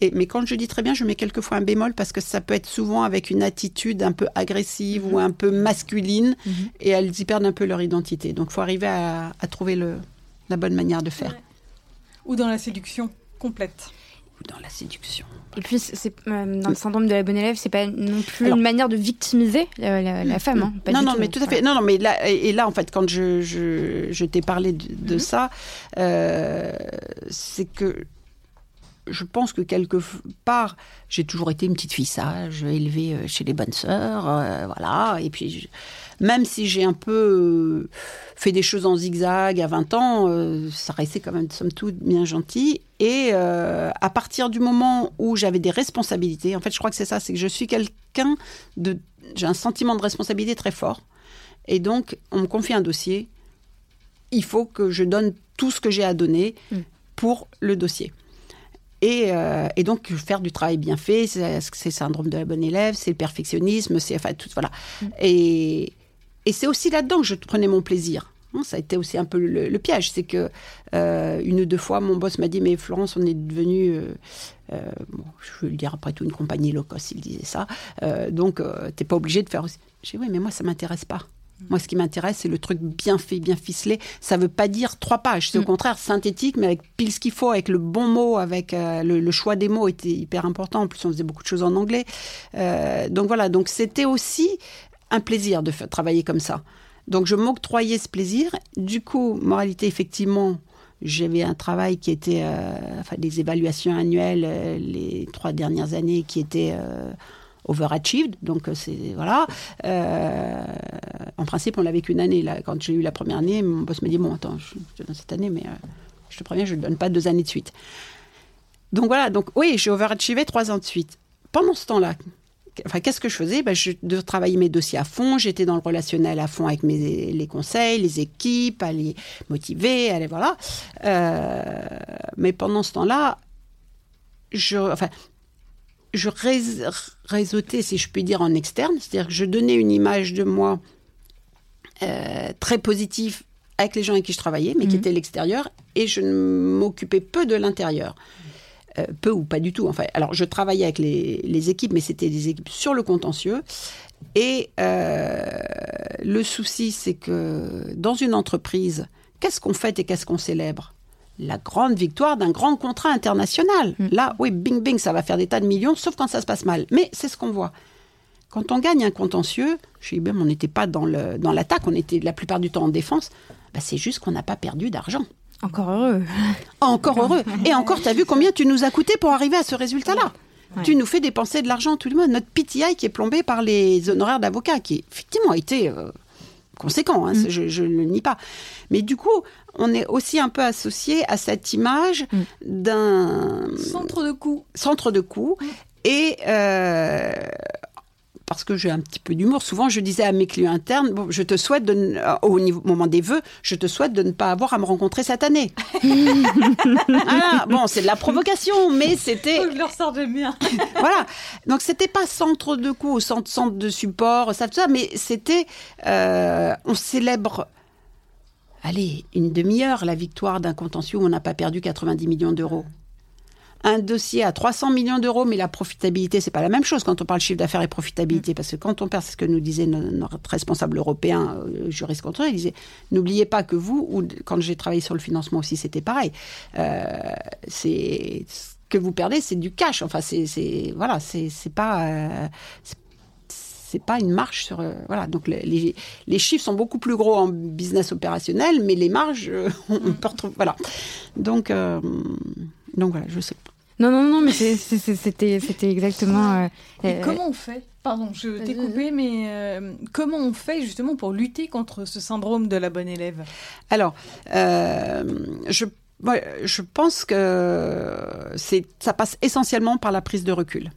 Et, mais quand je dis très bien, je mets quelquefois un bémol parce que ça peut être souvent avec une attitude un peu agressive ou un peu masculine Mhm. et elles y perdent un peu leur identité. Donc il faut arriver à, à trouver le, la bonne manière de faire. Ouais. Ou dans la séduction complète. Ou dans la séduction. Et puis, c'est euh, dans le syndrome de la bonne élève, c'est pas non plus Alors- une manière de victimiser euh, la, la femme. hein, pas non, non, tout. mais tout à fait. Non, non, mais là, et là, en fait, quand je, je, je t'ai parlé de, de Mhm. ça, euh, c'est que je pense que quelque part, j'ai toujours été une petite fille sage, élevée euh, chez les bonnes sœurs, euh, voilà. Et puis, je- même si j'ai un peu euh, fait des choses en zigzag à 20 ans, euh, ça restait quand même, somme toute, bien gentil. Et euh, à partir du moment où j'avais des responsabilités, en fait, je crois que c'est ça, c'est que je suis quelqu'un de. J'ai un sentiment de responsabilité très fort. Et donc, on me confie un dossier. Il faut que je donne tout ce que j'ai à donner Mm. pour le dossier. Et, euh, et donc, faire du travail bien fait, c'est le syndrome de la bonne élève, c'est le perfectionnisme, c'est enfin tout, voilà. Mm. Et, et c'est aussi là-dedans que je prenais mon plaisir. Hein, Ça a été aussi un peu le, le piège, c'est que euh, une ou deux fois, mon boss m'a dit mais Florence, on est devenu, euh, euh, bon, je veux le dire après tout, une compagnie low cost, il disait ça. Donc, t'es pas obligé de faire aussi. J'ai dit oui, mais moi ça m'intéresse pas. Moi, ce qui m'intéresse, c'est le truc bien fait, bien ficelé. Ça veut pas dire trois pages. C'est au contraire synthétique, mais avec pile ce qu'il faut, avec le bon mot, avec euh, le, le choix des mots était hyper important. En plus, on faisait beaucoup de choses en anglais. Euh, donc voilà. Donc c'était aussi un plaisir de faire- travailler comme ça. Donc je m'octroyais ce plaisir. Du coup, moralité, effectivement, j'avais un travail qui était, euh, enfin des évaluations annuelles les trois dernières années qui étaient overachieved. Donc euh, c'est voilà. Euh, en principe, on l'avait qu'une année. Là, quand j'ai eu la première année, mon boss m'a dit bon, attends, je te donne cette année, mais euh, je te préviens, je ne donne pas deux années de suite. Donc voilà. Donc oui, j'ai overachievé trois ans de suite. Pendant ce temps-là, enfin, qu'est-ce que je faisais? Ben, Je de travailler mes dossiers à fond. J'étais dans le relationnel à fond avec mes, les conseils, les équipes, à les motiver, à les voilà. Mais pendant ce temps-là, je, enfin, je rés- réseautais, si je puis dire, en externe. C'est-à-dire que je donnais une image de moi euh, très positive avec les gens avec qui je travaillais, mais qui Mhm. étaient l'extérieur, et je ne m'occupais peu de l'intérieur. Euh, peu ou pas du tout. Enfin, alors, je travaillais avec les, les équipes, mais c'était des équipes sur le contentieux. Et euh, le souci, c'est que dans une entreprise, qu'est-ce qu'on fête et qu'est-ce qu'on célèbre? La grande victoire d'un grand contrat international. Là, oui, bing bing, ça va faire des tas de millions, sauf quand ça se passe mal. Mais c'est ce qu'on voit. Quand on gagne un contentieux, chez IBM, on n'était pas dans le- dans l'attaque, on était la plupart du temps en défense. Bah, c'est juste qu'on n'a pas perdu d'argent. Encore heureux. Encore heureux. Et encore, tu as vu combien tu nous as coûté pour arriver à ce résultat-là? Ouais. Tu nous fais dépenser de l'argent tout le monde. Notre PTI qui est plombé par les honoraires d'avocats, qui effectivement a été euh, conséquent, hein, Mm. c'est- je, je ne le nie pas. Mais du coup, on est aussi un peu associé à cette image Mm. d'un Centre de coût. centre de coût. Et euh, parce que j'ai un petit peu d'humour, souvent je disais à mes clients internes, bon, je te souhaite, de, euh, au niveau, moment des vœux, je te souhaite de ne pas avoir à me rencontrer cette année. voilà, bon, c'est de la provocation, mais c'était... Je leur sors de bien. voilà. Donc c'était pas centre de coût, centre, centre de support, ça, tout ça, mais c'était... euh, on célèbre... Allez, une demi-heure la victoire d'un contentieux où on n'a pas perdu 90 millions d'euros. Un dossier à 300 millions d'euros, mais la profitabilité, c'est pas la même chose quand on parle chiffre d'affaires et profitabilité, parce que quand on perd, c'est ce que nous disait no- notre responsable européen, euh, juriste contrôle, il disait, n'oubliez pas que vous, ou quand j'ai travaillé sur le financement aussi, c'était pareil. Euh, c'est ce que vous perdez, c'est du cash. Enfin, c'est, c'est voilà, c'est, c'est pas, euh, c'est, pas une marge sur, euh, voilà. Donc les, les, les chiffres sont beaucoup plus gros en business opérationnel, mais les marges, euh, on, on peut retrouver, voilà. Donc, euh, donc voilà, je sais. pas. Non, non, non, mais c'était c'était exactement. euh, Et euh, comment on fait? Pardon, je t'ai coupé, mais euh, comment on fait justement pour lutter contre ce syndrome de la bonne élève? Alors, euh, je, moi, je pense que c'est, ça passe essentiellement par la prise de recul.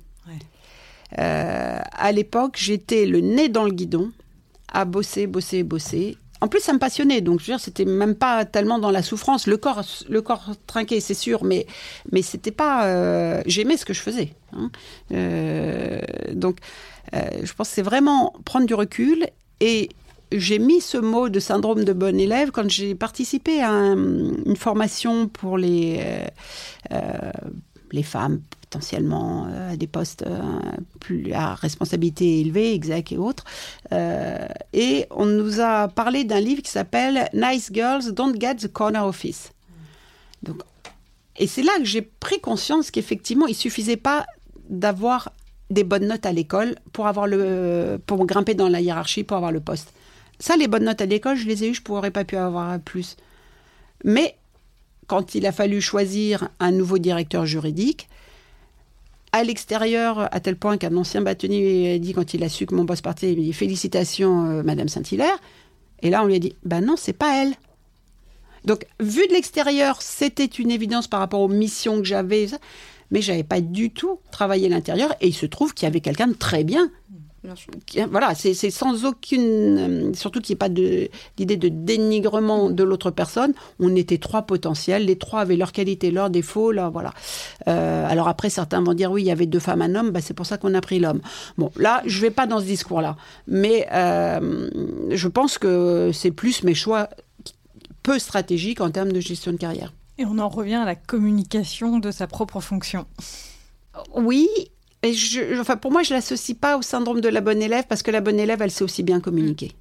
Euh, à l'époque, j'étais le nez dans le guidon, à bosser, bosser, bosser. En plus, ça me passionnait, donc je veux dire, c'était même pas tellement dans la souffrance. Le corps, le corps trinqué, c'est sûr, mais mais c'était pas. euh, J'aimais ce que je faisais. hein. Euh, donc, je pense que c'est vraiment prendre du recul et j'ai mis ce mot de syndrome de bon élève quand j'ai participé à un- une formation pour les, les femmes potentiellement euh, à des postes euh, plus à responsabilité élevée, exec et autres. Euh, et on nous a parlé d'un livre qui s'appelle Nice Girls Don't Get the Corner Office. Donc, et c'est là que j'ai pris conscience qu'effectivement, il suffisait pas d'avoir des bonnes notes à l'école pour avoir le pour grimper dans la hiérarchie pour avoir le poste. Ça, les bonnes notes à l'école, je les ai eues, je pourrais pas pu avoir plus. Mais quand il a fallu choisir un nouveau directeur juridique, à l'extérieur, à tel point qu'un ancien bâtonnier a dit quand il a su que mon boss partait, il dit félicitations, euh, Madame Saint-Hilaire. Et là, on lui a dit, ben non, c'est pas elle. Donc, vu de l'extérieur, c'était une évidence par rapport aux missions que j'avais, mais j'avais pas du tout travaillé l'intérieur. Et il se trouve qu'il y avait quelqu'un de très bien. Voilà, c'est sans aucune, euh, surtout qu'il n'y ait pas de- d'idée de dénigrement de l'autre personne. On était trois potentiels, les trois avaient leurs qualités, leurs défauts, là, voilà. Euh, alors après, certains vont dire oui, il y avait deux femmes, un homme, bah, c'est pour ça qu'on a pris l'homme. Bon, là, je vais pas dans ce discours-là, mais euh, je pense que c'est plus mes choix peu stratégiques en termes de gestion de carrière. Et on en revient à la communication de sa propre fonction. Oui. Et je, enfin, pour moi, je l'associe pas au syndrome de la bonne élève parce que la bonne élève, elle sait aussi bien communiquer.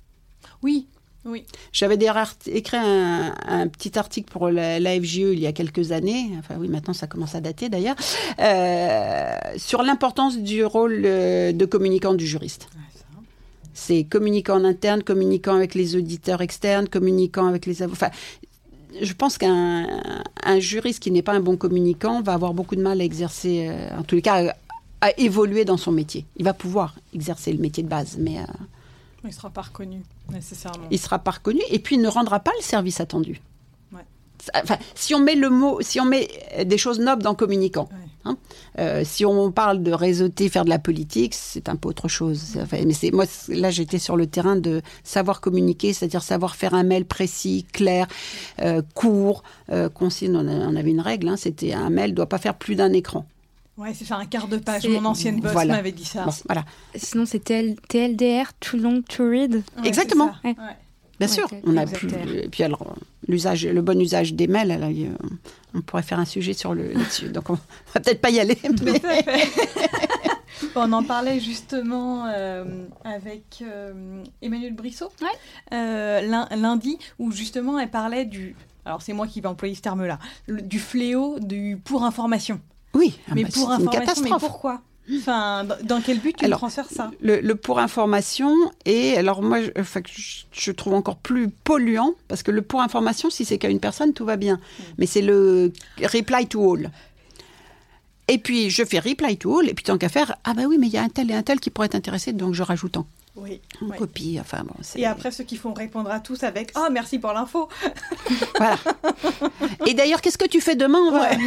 Oui, oui. J'avais d'ailleurs écrit un, un, petit article pour la, la, FGE il y a quelques années, enfin oui, maintenant ça commence à dater d'ailleurs, euh, sur l'importance du rôle euh, de communicant du juriste. C'est communicant en interne, communicant avec les auditeurs externes, communicant avec les avocats. Enfin, je pense qu'un un juriste qui n'est pas un bon communicant va avoir beaucoup de mal à exercer, euh, en tous les cas, à, évoluer dans son métier. Il va pouvoir exercer le métier de base, mais... Euh, il ne sera pas reconnu, nécessairement. Il ne sera pas reconnu et puis il ne rendra pas le service attendu. Ouais. Enfin, si on met le mot, si on met des choses nobles dans communicant, ouais. hein, euh, si on parle de réseauter, faire de la politique, c'est un peu autre chose. Enfin, mais c'est moi là, j'étais sur le terrain de savoir communiquer, c'est-à-dire savoir faire un mail précis, clair, euh, court, euh, concis. On, avait une règle, hein, c'était un mail doit pas faire plus d'un écran. Ouais, c'est faire un quart de page. Mon ancienne boss voilà. m'avait dit ça. Bon, voilà. Sinon, c'est TLDR, too long to read. Ouais, Exactement. Ouais. Bien sûr, on a plus. Et puis alors, l'usage, le bon usage des mails, là, on pourrait faire un sujet sur le là-dessus. Donc, on va peut-être pas y aller. Mais... on en parlait justement euh, avec euh, Emmanuel Brissot euh, lundi, où justement elle parlait du. Alors, c'est moi qui vais employer ce terme-là, du fléau du pour information. Oui, mais bah, pour information, mais pourquoi? Enfin, dans quel but tu alors, transfères ça? le, le, pour information et alors moi, je, enfin, je, je, trouve encore plus polluant parce que le pour information, si c'est qu'à une personne, tout va bien. Mm. Mais c'est le reply to all. Et puis je fais reply to all et puis tant qu'à faire, ah bah oui, mais il y a un tel et un tel qui pourrait être intéressé, donc je rajoute en oui, en oui. copie. Enfin bon. Et après ceux qui font répondre à tous avec oh merci pour l'info. voilà. Et d'ailleurs, qu'est-ce que tu fais demain ouais.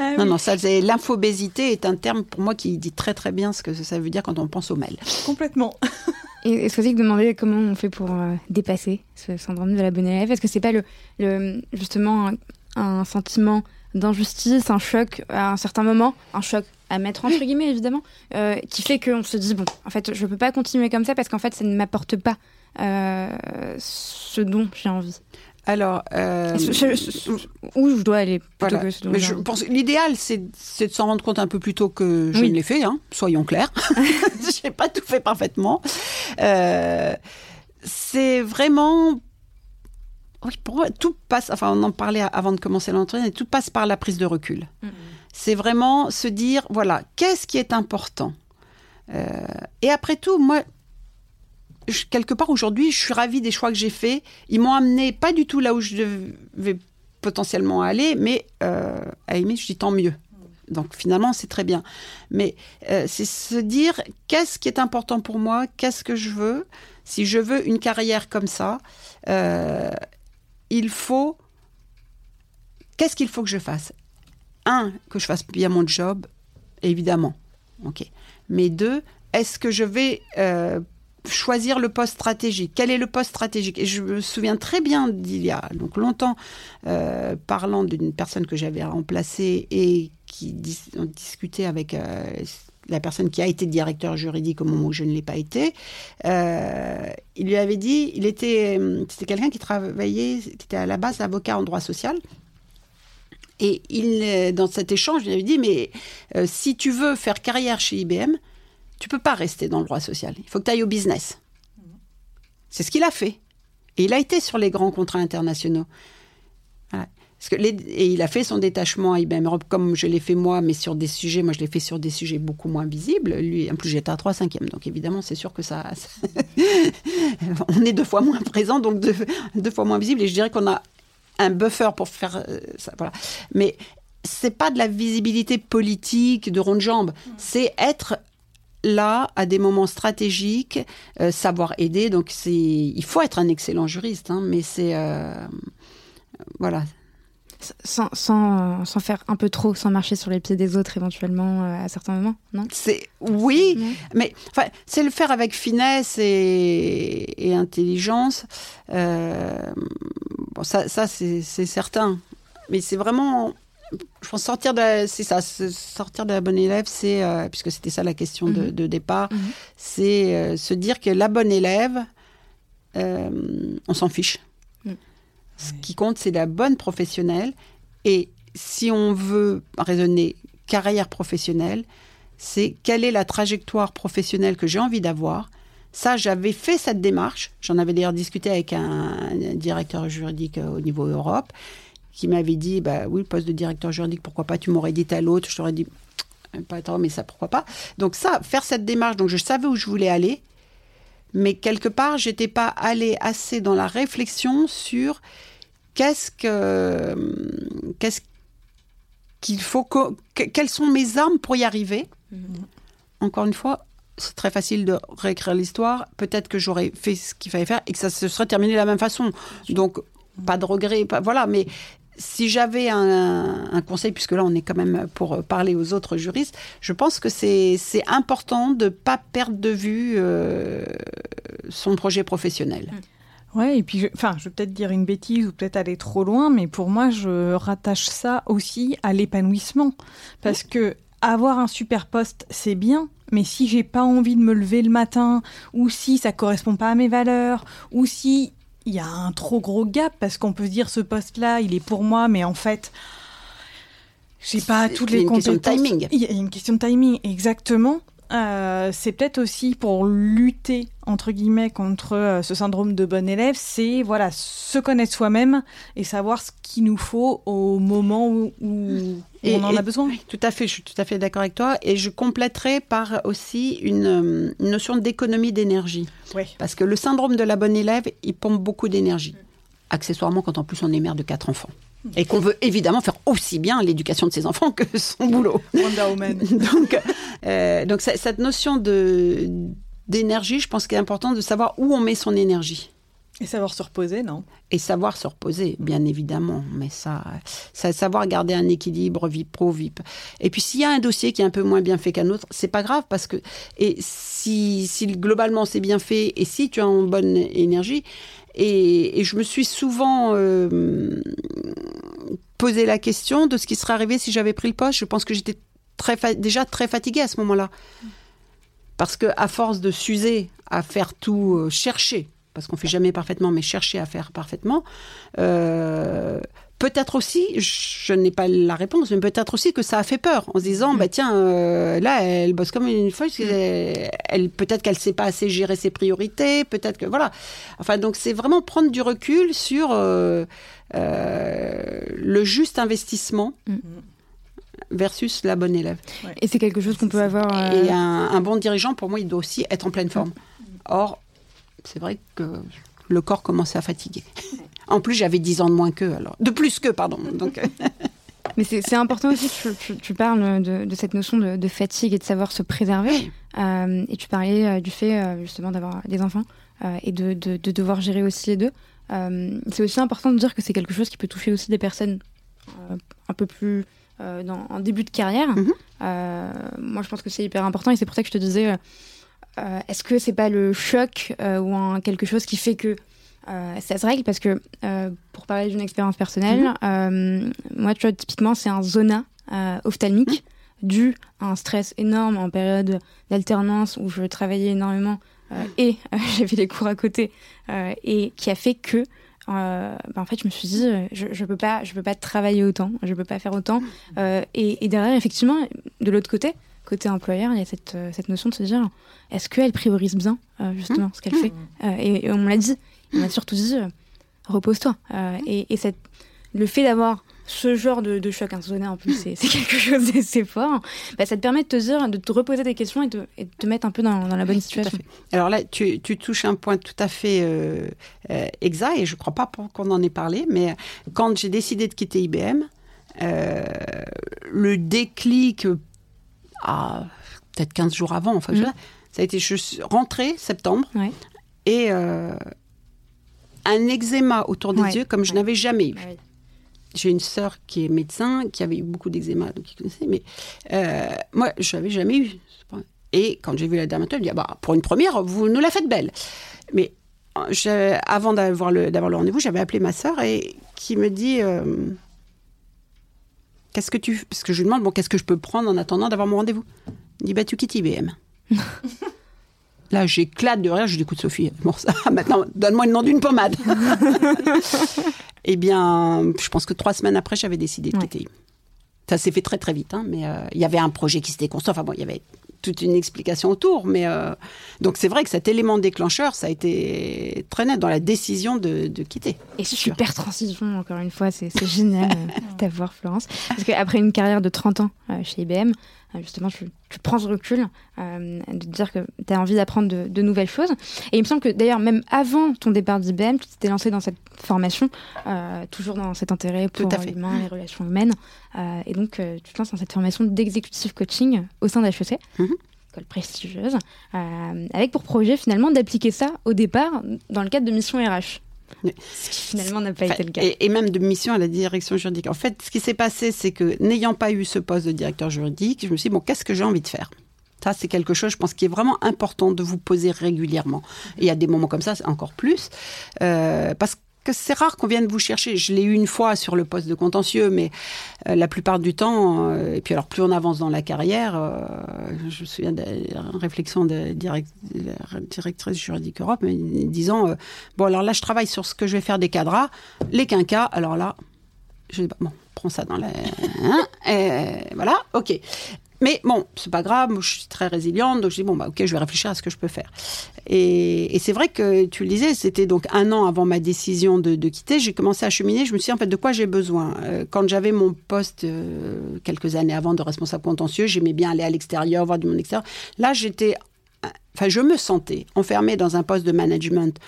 Ah, non, oui. non, ça, l'infobésité est un terme pour moi qui dit très très bien ce que ça veut dire quand on pense au mail. Complètement. Et est-ce que c'est que demander comment on fait pour euh, dépasser ce syndrome de la bonne élève? Est-ce que c'est pas le, le, justement un, un sentiment d'injustice, un choc à un certain moment, un choc à mettre entre guillemets évidemment, euh, qui fait qu'on se dit bon, en fait, je peux pas continuer comme ça parce qu'en fait, ça ne m'apporte pas euh, ce dont j'ai envie. Alors, euh, je, je, où je dois aller voilà. que ce dont Mais je pense l'idéal, c'est de s'en rendre compte un peu plus tôt que je oui. ne l'ai fait. Hein, soyons clairs, j'ai pas tout fait parfaitement. Euh, c'est vraiment oui, pour moi, tout passe, enfin on en parlait avant de commencer l'entretien, et tout passe par la prise de recul. Mm -hmm. C'est vraiment se dire, voilà, qu'est-ce qui est important? Euh, Et après tout, moi, quelque part aujourd'hui, je suis ravie des choix que j'ai faits. Ils m'ont amené pas du tout là où je devais potentiellement aller, mais euh, à aimer, je dis tant mieux. Donc finalement, c'est très bien. Mais euh, c'est se dire qu'est-ce qui est important pour moi, qu'est-ce que je veux. Si je veux une carrière comme ça, euh, il faut. Qu'est-ce qu'il faut que je fasse? Un, que je fasse bien mon job, évidemment. Ok. Mais deux, est-ce que je vais euh, choisir le poste stratégique Quel est le poste stratégique Et je me souviens très bien d'il y a donc longtemps, euh, parlant d'une personne que j'avais remplacée et qui discutait avec euh, la personne qui a été directeur juridique au moment où je ne l'ai pas été, euh, il lui avait dit, il était, c'était quelqu'un qui travaillait, qui était à la base avocat en droit social. Et il, dans cet échange, il lui avait dit, mais si tu veux faire carrière chez IBM, tu peux pas rester dans le droit social. Il faut que tu ailles au business. C'est ce qu'il a fait. Et il a été sur les grands contrats internationaux. Voilà. Parce que les, et il a fait son détachement à IBM Europe comme je l'ai fait moi, mais sur des sujets, moi je l'ai fait sur des sujets beaucoup moins visibles. Lui, en plus j'étais à 3 cinquièmes, donc évidemment c'est sûr que ça, ça on est deux fois moins présent, donc deux, deux fois moins visible. Et je dirais qu'on a un buffer pour faire euh, ça. Voilà. Mais c'est pas de la visibilité politique de ronde jambe, mmh. c'est être là à des moments stratégiques, euh, savoir aider. Donc c'est, il faut être un excellent juriste, hein, mais c'est euh, voilà sans, sans, sans, faire un peu trop, sans marcher sur les pieds des autres éventuellement euh, à certains moments, non? C'est oui, mais enfin, c'est le faire avec finesse et, et intelligence. Bon, ça, ça c'est certain, mais c'est vraiment je pense sortir de c'est ça sortir de la bonne élève c'est euh, puisque c'était ça la question mm -hmm. de, de, départ mm -hmm. c'est euh, se dire que la bonne élève euh, on s'en fiche mm. ce qui compte c'est la bonne professionnelle et si on veut raisonner carrière professionnelle c'est quelle est la trajectoire professionnelle que j'ai envie d'avoir Ça, j'avais fait cette démarche. J'en avais d'ailleurs discuté avec un, directeur juridique au niveau Europe qui m'avait dit bah oui, le poste de directeur juridique, pourquoi pas Tu m'aurais dit à l'autre. Je t'aurais dit pas trop, mais ça, pourquoi pas Donc, ça, faire cette démarche, donc je savais où je voulais aller, mais quelque part, j'étais pas allée assez dans la réflexion sur qu'est-ce que qu'est-ce qu'il faut quelles sont mes armes pour y arriver. Mm-hmm. Encore une fois, c'est très facile de réécrire l'histoire. Peut-être que j'aurais fait ce qu'il fallait faire et que ça se serait terminé de la même façon. Donc, pas de regret, pas, voilà. Mais si j'avais un, conseil, puisque là on est quand même pour parler aux autres juristes, je pense que c'est important de ne pas perdre de vue euh, son projet professionnel. Ouais, et puis, je, enfin, je vais peut-être dire une bêtise ou peut-être aller trop loin, mais pour moi, je rattache ça aussi à l'épanouissement, parce que avoir un super poste, c'est bien, mais si j'ai pas envie de me lever le matin, ou si ça correspond pas à mes valeurs, ou si il y a un trop gros gap, parce qu'on peut se dire ce poste-là, il est pour moi, mais en fait, j'ai pas toutes les compétences. Il y a une question de timing, exactement. Euh, c'est peut-être aussi pour lutter entre guillemets contre euh, ce syndrome de bon élève, c'est voilà se connaître soi-même et savoir ce qu'il nous faut au moment où, on en a besoin. Tout à fait, je suis tout à fait d'accord avec toi et je compléterai par aussi une, euh, notion d'économie d'énergie. Parce que le syndrome de la bonne élève, il pompe beaucoup d'énergie. Accessoirement, quand en plus on est mère de quatre enfants et qu'on veut évidemment faire aussi bien l'éducation de ses enfants que son boulot. donc, euh, donc cette notion de d'énergie, je pense qu'il est important de savoir où on met son énergie. Et savoir se reposer, non? Et savoir se reposer, bien évidemment. Mais ça, ça, savoir garder un équilibre vie pro, vie. Et puis s'il y a un dossier qui est un peu moins bien fait qu'un autre, c'est pas grave parce que et si, si globalement c'est bien fait et si tu as une bonne énergie, et, je me suis souvent euh, posé la question de ce qui serait arrivé si j'avais pris le poste. Je pense que j'étais déjà très fatiguée à ce moment-là. Parce que à force de s'user à faire tout, euh, chercher, parce qu'on fait jamais parfaitement, mais chercher à faire parfaitement, euh, Peut-être aussi, je n'ai pas la réponse, mais peut-être aussi que ça a fait peur en se disant, bah tiens, euh, là, elle bosse comme une folle, elle, peut-être qu'elle sait pas assez gérer ses priorités, peut-être que voilà. Enfin, donc c'est vraiment prendre du recul sur euh, euh, le juste investissement. Mm. versus la bonne élève. Et c'est quelque chose qu'on peut avoir. Et un, un, bon dirigeant, pour moi, il doit aussi être en pleine forme. Or, c'est vrai que le corps commençait à fatiguer. En plus, j'avais 10 ans de moins qu'eux, alors. De plus qu'eux, pardon. Donc. Euh. Mais c'est important aussi que tu, parles de, cette notion de, fatigue et de savoir se préserver. Euh, et tu parlais euh, du fait justement d'avoir des enfants et de, devoir gérer aussi les deux. c'est aussi important de dire que c'est quelque chose qui peut toucher aussi des personnes un peu plus dans, en début de carrière. Mm-hmm. moi, je pense que c'est hyper important et c'est pour ça que je te disais, est-ce que c'est pas le choc ou quelque chose qui fait que euh, ça se règle parce que, euh, pour parler d'une expérience personnelle, mhm. euh, moi, tu vois, typiquement, c'est un zona ophtalmique mhm. dû à un stress énorme en période d'alternance où je travaillais énormément et j'avais les cours à côté et qui a fait que bah, en fait, je me suis dit, je, je peux pas, je peux pas travailler autant, je peux pas faire autant. Mhm. et, derrière, effectivement, de l'autre côté, côté employeur, il y a cette, cette notion de se dire, est-ce qu'elle priorise bien justement ce qu'elle fait? Et, on me l'a dit, on m'a surtout dit euh, repose-toi. Euh, et, cette, le fait d'avoir ce genre de, choc insonné en plus, c'est quelque chose d'assez fort. Bah, ça te permet de te dire, de te reposer des questions et de, te mettre un peu dans, la bonne situation. Alors là, tu, touches un point tout à fait euh, exact et je ne crois pas qu'on en ait parlé, mais quand j'ai décidé de quitter IBM, le déclic à peut-être 15 jours avant, enfin, mm. ça a été je suis rentrée septembre et un eczéma autour des yeux comme je n'avais jamais eu. Ah J'ai une sœur qui est médecin, qui avait eu beaucoup d'eczéma, donc qui connaissait, mais euh, moi, je n'avais jamais eu. Et quand j'ai vu la dermatologue, elle dit ah bah, pour une première, vous nous la faites belle. Mais euh, avant d'avoir le, le rendez-vous, j'avais appelé ma sœur et qui me dit euh, Qu'est-ce que tu. Parce que je lui demande bon, qu'est-ce que je peux prendre en attendant d'avoir mon rendez-vous? Elle dit Bah, tu quittes IBM. Là, j'éclate de rire. Je dis, écoute, Sophie, bon, ça, maintenant, donne-moi le nom d'une pommade. eh bien, je pense que trois semaines après, j'avais décidé de quitter. Ça s'est fait très, très vite. Hein, mais euh, il y avait un projet qui s'était construit. Enfin bon, il y avait toute une explication autour. Mais euh, donc c'est vrai que cet élément déclencheur, ça a été très net dans la décision de, quitter. Et super transition, encore une fois, c'est génial d'avoir Florence. Parce qu'après une carrière de 30 ans chez IBM, euh, justement, tu, prends ce recul euh, de dire que tu as envie d'apprendre de, nouvelles choses. Et il me semble que d'ailleurs, même avant ton départ d'IBM, tu t'étais lancé dans cette formation, euh, toujours dans cet intérêt pour l'humain, les relations humaines. et donc, tu te lances dans cette formation d'executive coaching au sein d'HEC. Mm école prestigieuse, avec pour projet finalement d'appliquer ça au départ dans le cadre de mission RH. Ce qui finalement n'a pas été le cas. Et, même de mission à la direction juridique. En fait, ce qui s'est passé, c'est que n'ayant pas eu ce poste de directeur juridique, je me suis dit, bon, qu'est-ce que j'ai envie de faire? Ça, c'est quelque chose, je pense, qui est vraiment important de vous poser régulièrement. Et a des moments comme ça, encore plus. Euh, parce que c'est rare qu'on vienne vous chercher. Je l'ai eu une fois sur le poste de contentieux, mais euh, la plupart du temps, euh, et puis alors plus on avance dans la carrière, euh, je me souviens d'une réflexion de directrice juridique Europe, disant bon alors là je travaille sur ce que je vais faire des cadras, les quinquas, alors là, je dis bon, prends ça dans la, hein, voilà, ok. Mais bon, c'est pas grave, je suis très résiliente, donc je dis bon bah ok, je vais réfléchir à ce que je peux faire. Et, c'est vrai que tu le disais, c'était donc un an avant ma décision de, quitter, j'ai commencé à cheminer. Je me suis dit en fait de quoi j'ai besoin? Euh, quand j'avais mon poste euh, quelques années avant de responsable contentieux, j'aimais bien aller à l'extérieur, voir du monde extérieur. Là, j'étais, enfin, je me sentais enfermée dans un poste de management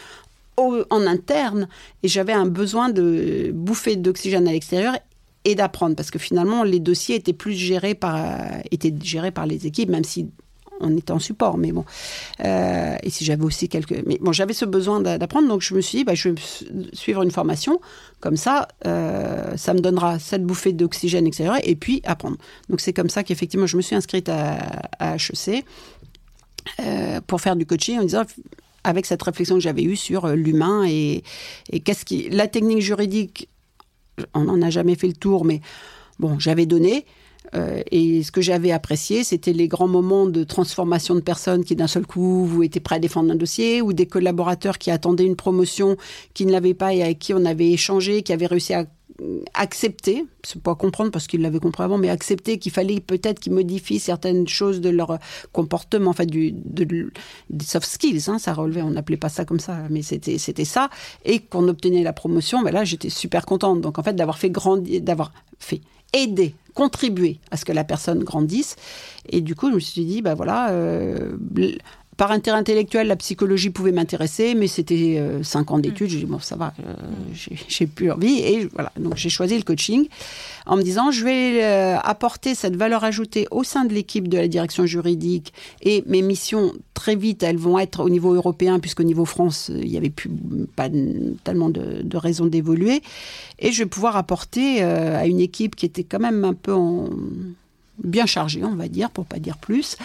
en interne et j'avais un besoin de bouffer d'oxygène à l'extérieur et d'apprendre. Parce que finalement les dossiers étaient plus gérés par étaient gérés par les équipes même si on était en support mais bon. Euh, et si j'avais aussi quelques mais bon j'avais ce besoin d'apprendre. Donc je me suis dit bah, je vais suivre une formation. Comme ça euh, ça me donnera cette bouffée d'oxygène etc et puis apprendre. Donc c'est comme ça qu'effectivement je me suis inscrite à, à HEC euh, pour faire du coaching en disant avec cette réflexion que j'avais eue sur l'humain et, et qu'est-ce qui la technique juridique on n'en a jamais fait le tour, mais bon, j'avais donné. Euh, et ce que j'avais apprécié, c'était les grands moments de transformation de personnes qui d'un seul coup vous étaient prêts à défendre un dossier, ou des collaborateurs qui attendaient une promotion, qui ne l'avaient pas et avec qui on avait échangé, qui avaient réussi à accepter, c'est pas comprendre parce qu'ils l'avaient compris avant, mais accepter qu'il fallait peut-être qu'ils modifient certaines choses de leur comportement, en fait, du, des soft skills, hein, ça relevait, on n'appelait pas ça comme ça, mais c'était, c'était ça, et qu'on obtenait la promotion, ben là, j'étais super contente. Donc, en fait, d'avoir fait grandir, d'avoir fait aider, contribuer à ce que la personne grandisse. Et du coup, je me suis dit, ben voilà, euh, par intérêt intellectuel, la psychologie pouvait m'intéresser, mais c'était euh, cinq ans d'études. J'ai dit, bon, ça va, euh, j'ai plus envie. Et voilà, donc j'ai choisi le coaching en me disant, je vais euh, apporter cette valeur ajoutée au sein de l'équipe de la direction juridique. Et mes missions, très vite, elles vont être au niveau européen, puisqu'au niveau France, il n'y avait plus pas tellement de, de raisons d'évoluer. Et je vais pouvoir apporter à une équipe qui était quand même un peu en bien chargé, on va dire, pour pas dire plus.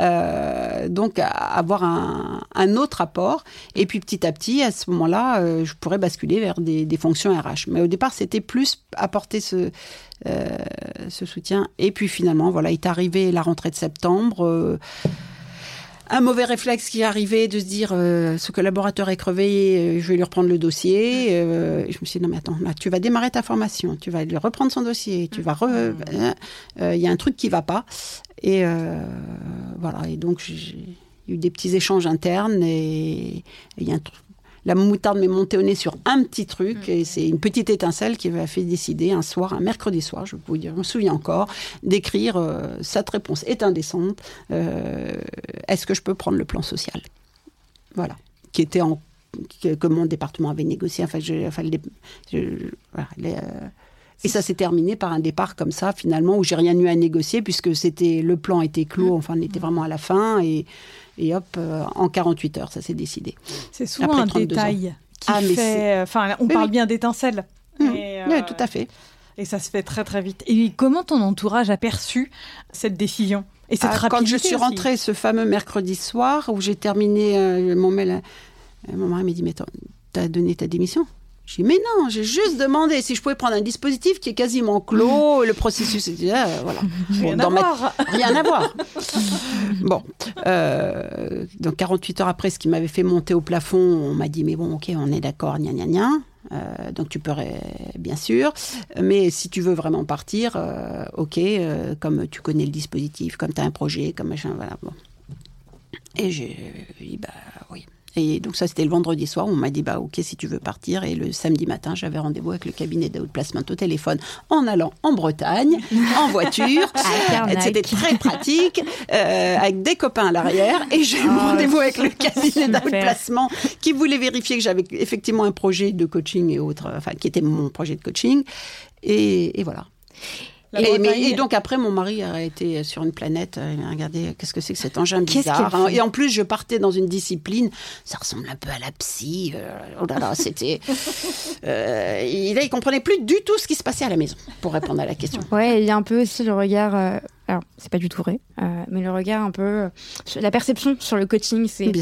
Euh, donc avoir un, autre apport. Et puis petit à petit, à ce moment-là, euh, je pourrais basculer vers des, fonctions RH. Mais au départ, c'était plus apporter ce, euh, ce soutien. Et puis finalement, voilà, est arrivé la rentrée de septembre un mauvais réflexe qui arrivé de se dire euh, ce collaborateur est crevé, euh, je vais lui reprendre le dossier. Euh, je me suis dit non mais attends, là, tu vas démarrer ta formation, tu vas lui reprendre son dossier, tu vas re... Il y a un truc qui va pas. Et voilà, et donc j'ai eu des petits échanges internes et il y a un truc la moutarde m'est montée au nez sur un petit truc, mm. et c'est une petite étincelle qui m'a fait décider un soir, un mercredi soir, je peux vous dire, je me souviens encore, d'écrire euh, cette réponse est indécente. Euh, est-ce que je peux prendre le plan social? Voilà, qui était en que, mon département avait négocié. Enfin, je, enfin, voilà, euh, et ça s'est terminé par un départ comme ça, finalement, où j'ai rien eu à négocier, puisque c'était le plan était clos, mm. enfin, on était vraiment à la fin, et et hop, euh, en 48 heures, ça s'est décidé. C'est souvent un détail qui ah, fait. Enfin, on parle bien d'étincelles. Mmh. oui, euh, tout à fait. Et ça se fait très très vite. Et comment ton entourage a perçu cette décision et cette ah, Quand je suis rentrée ce fameux mercredi soir où j'ai terminé euh, mon mail, mon mari m'a dit mais t'as donné ta démission? J'ai dit, mais non, j'ai juste demandé si je pouvais prendre un dispositif qui est quasiment clos, le processus était là, voilà. Rien, à voir. rien à voir. bon, euh, donc 48 heures après, ce qui m'avait fait monter au plafond, on m'a dit, mais bon, ok, on est d'accord, gna gna gna. Euh, donc tu peux, bien sûr, mais si tu veux vraiment partir, euh, ok, euh, comme tu connais le dispositif, comme tu as un projet, comme machin, voilà. Bon. Et j'ai dit, bah. Et donc ça, c'était le vendredi soir. On m'a dit, bah ok, si tu veux partir. Et le samedi matin, j'avais rendez-vous avec le cabinet de placement au téléphone en allant en Bretagne, en voiture. c'était très pratique, euh, avec des copains à l'arrière. Et j'ai eu oh, rendez-vous avec le cabinet de placement qui voulait vérifier que j'avais effectivement un projet de coaching et autres, enfin, qui était mon projet de coaching. et, et voilà. Et, donc après, mon mari a été sur une planète. Euh, il a regardé qu'est-ce que c'est que cet engin bizarre. Hein. Et en plus, je partais dans une discipline. Ça ressemble un peu à la psy. Euh, oh là là, c'était. euh, il, il comprenait plus du tout ce qui se passait à la maison. Pour répondre à la question. Ouais, il y a un peu aussi le regard. Euh, alors, c'est pas du tout vrai, mais le regard un peu, la perception sur le coaching, c'est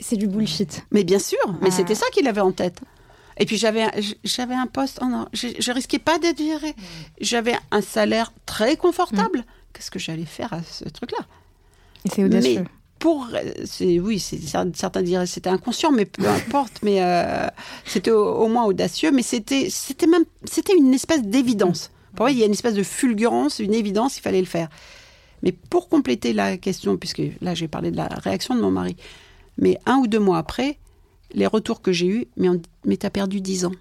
c'est du bullshit. Mais bien sûr, mais c'était ça qu'il avait en tête. Et puis j'avais j'avais un poste, oh non, je, je risquais pas d'être virée. J'avais un salaire très confortable. Mm. Qu'est-ce que j'allais faire à ce truc-là? C'est audacieux. Mais pour, oui, certains diraient c'était inconscient, mais peu importe. mais euh, c'était au, moins audacieux. Mais c'était c'était même c'était une espèce d'évidence. Pour moi, il y a une espèce de fulgurance, une évidence, il fallait le faire. Mais pour compléter la question, puisque là j'ai parlé de la réaction de mon mari, mais un ou deux mois après, les retours que j'ai eus, mais, on, mais t'as perdu 10 ans.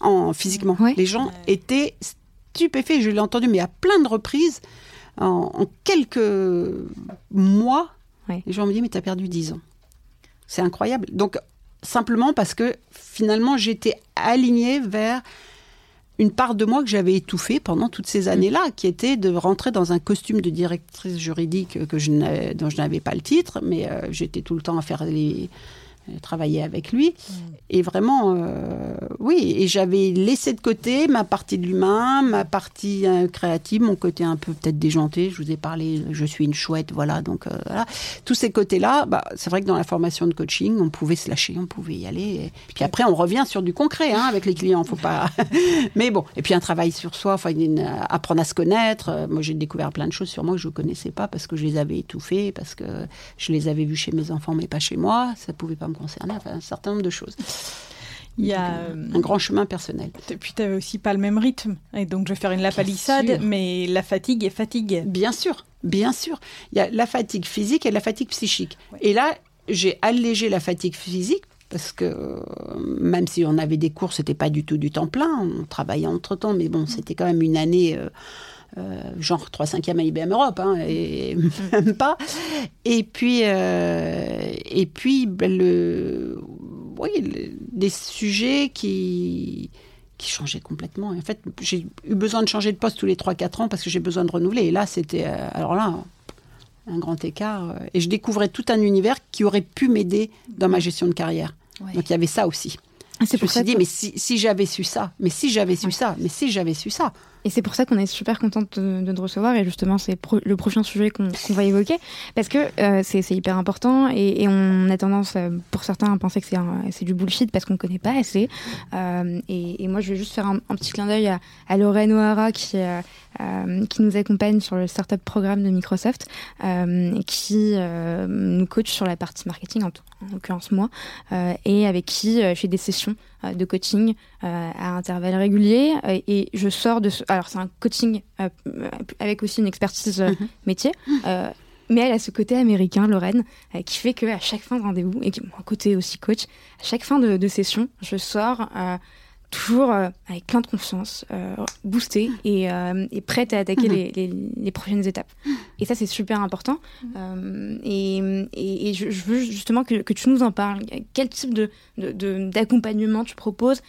En, physiquement. Les gens étaient stupéfaits, je l'ai entendu, mais à plein de reprises, en, quelques mois, les gens me disent, mais t'as perdu 10 ans. C'est incroyable. Donc, simplement parce que finalement, j'étais alignée vers une part de moi que j'avais étouffée pendant toutes ces années-là, qui était de rentrer dans un costume de directrice juridique que je dont je n'avais pas le titre, mais euh, j'étais tout le temps à faire les, travailler avec lui. Et vraiment, euh, oui, et j'avais laissé de côté ma partie de l'humain, ma partie euh, créative, mon côté un peu peut-être déjanté. Je vous ai parlé, je suis une chouette, voilà. Donc euh, tous ces côtés-là, bah, c'est vrai que dans la formation de coaching, on pouvait se lâcher, on pouvait y aller. Et puis après, on revient sur du concret hein, avec les clients. Faut pas. Mais bon, et puis un travail sur soi, enfin, apprendre à se connaître. Moi, j'ai découvert plein de choses sur moi que je ne connaissais pas parce que je les avais étouffées, parce que je les avais vues chez mes enfants, mais pas chez moi. Ça pouvait pas me concerné, enfin, un certain nombre de choses. Il y a euh, un grand chemin personnel. Et puis tu n'avais aussi pas le même rythme. Et donc je vais faire une lapalissade, mais la fatigue est fatigue. Bien sûr, bien sûr. Il y a la fatigue physique et la fatigue psychique. Et là, j'ai allégé la fatigue physique parce que euh, même si on avait des cours, c'était pas du tout du temps plein. On travaillait entre temps, mais bon, c'était quand même une année. Euh, euh, genre 3 5 e à IBM Europe, hein, et même pas. Et puis, euh, et puis ben, le, oui, des sujets qui, qui changeaient complètement. en fait, j'ai eu besoin de changer de poste tous les 3-4 ans parce que j'ai besoin de renouveler. Et là, c'était, euh, alors là, un grand écart. et je découvrais tout un univers qui aurait pu m'aider dans ma gestion de carrière. Donc il y avait ça aussi. Ah, je me suis dit, mais si, si j'avais su ça, mais si j'avais su ça, mais si j'avais su ça. Et c'est pour ça qu'on est super contente de, te recevoir. Et justement, c'est le prochain sujet qu'on va évoquer. Parce que euh, c'est hyper important. Et, on a tendance, euh, pour certains, à penser que c'est du bullshit parce qu'on ne connaît pas assez. Euh, et, moi, je vais juste faire un, petit clin d'œil à, à, Lorraine O'Hara qui, qui nous accompagne sur le startup programme de Microsoft, qui nous coach sur la partie marketing, en, en l'occurrence moi, et avec qui je fais des sessions de coaching à intervalles réguliers. et je sors de ce alors c'est un coaching euh, avec aussi une expertise euh, mhm. métier. Euh, mais elle a ce côté américain, Lorraine, qui fait qu'à chaque fin de rendez-vous, et qui un côté aussi coach, à chaque fin de, session, je sors toujours avec plein de confiance, boostée et, prête à attaquer mhm. les, prochaines étapes. Et ça, c'est super important. Mhm. et, je, veux justement que, tu nous en parles. Quel type d'accompagnement de, tu proposes?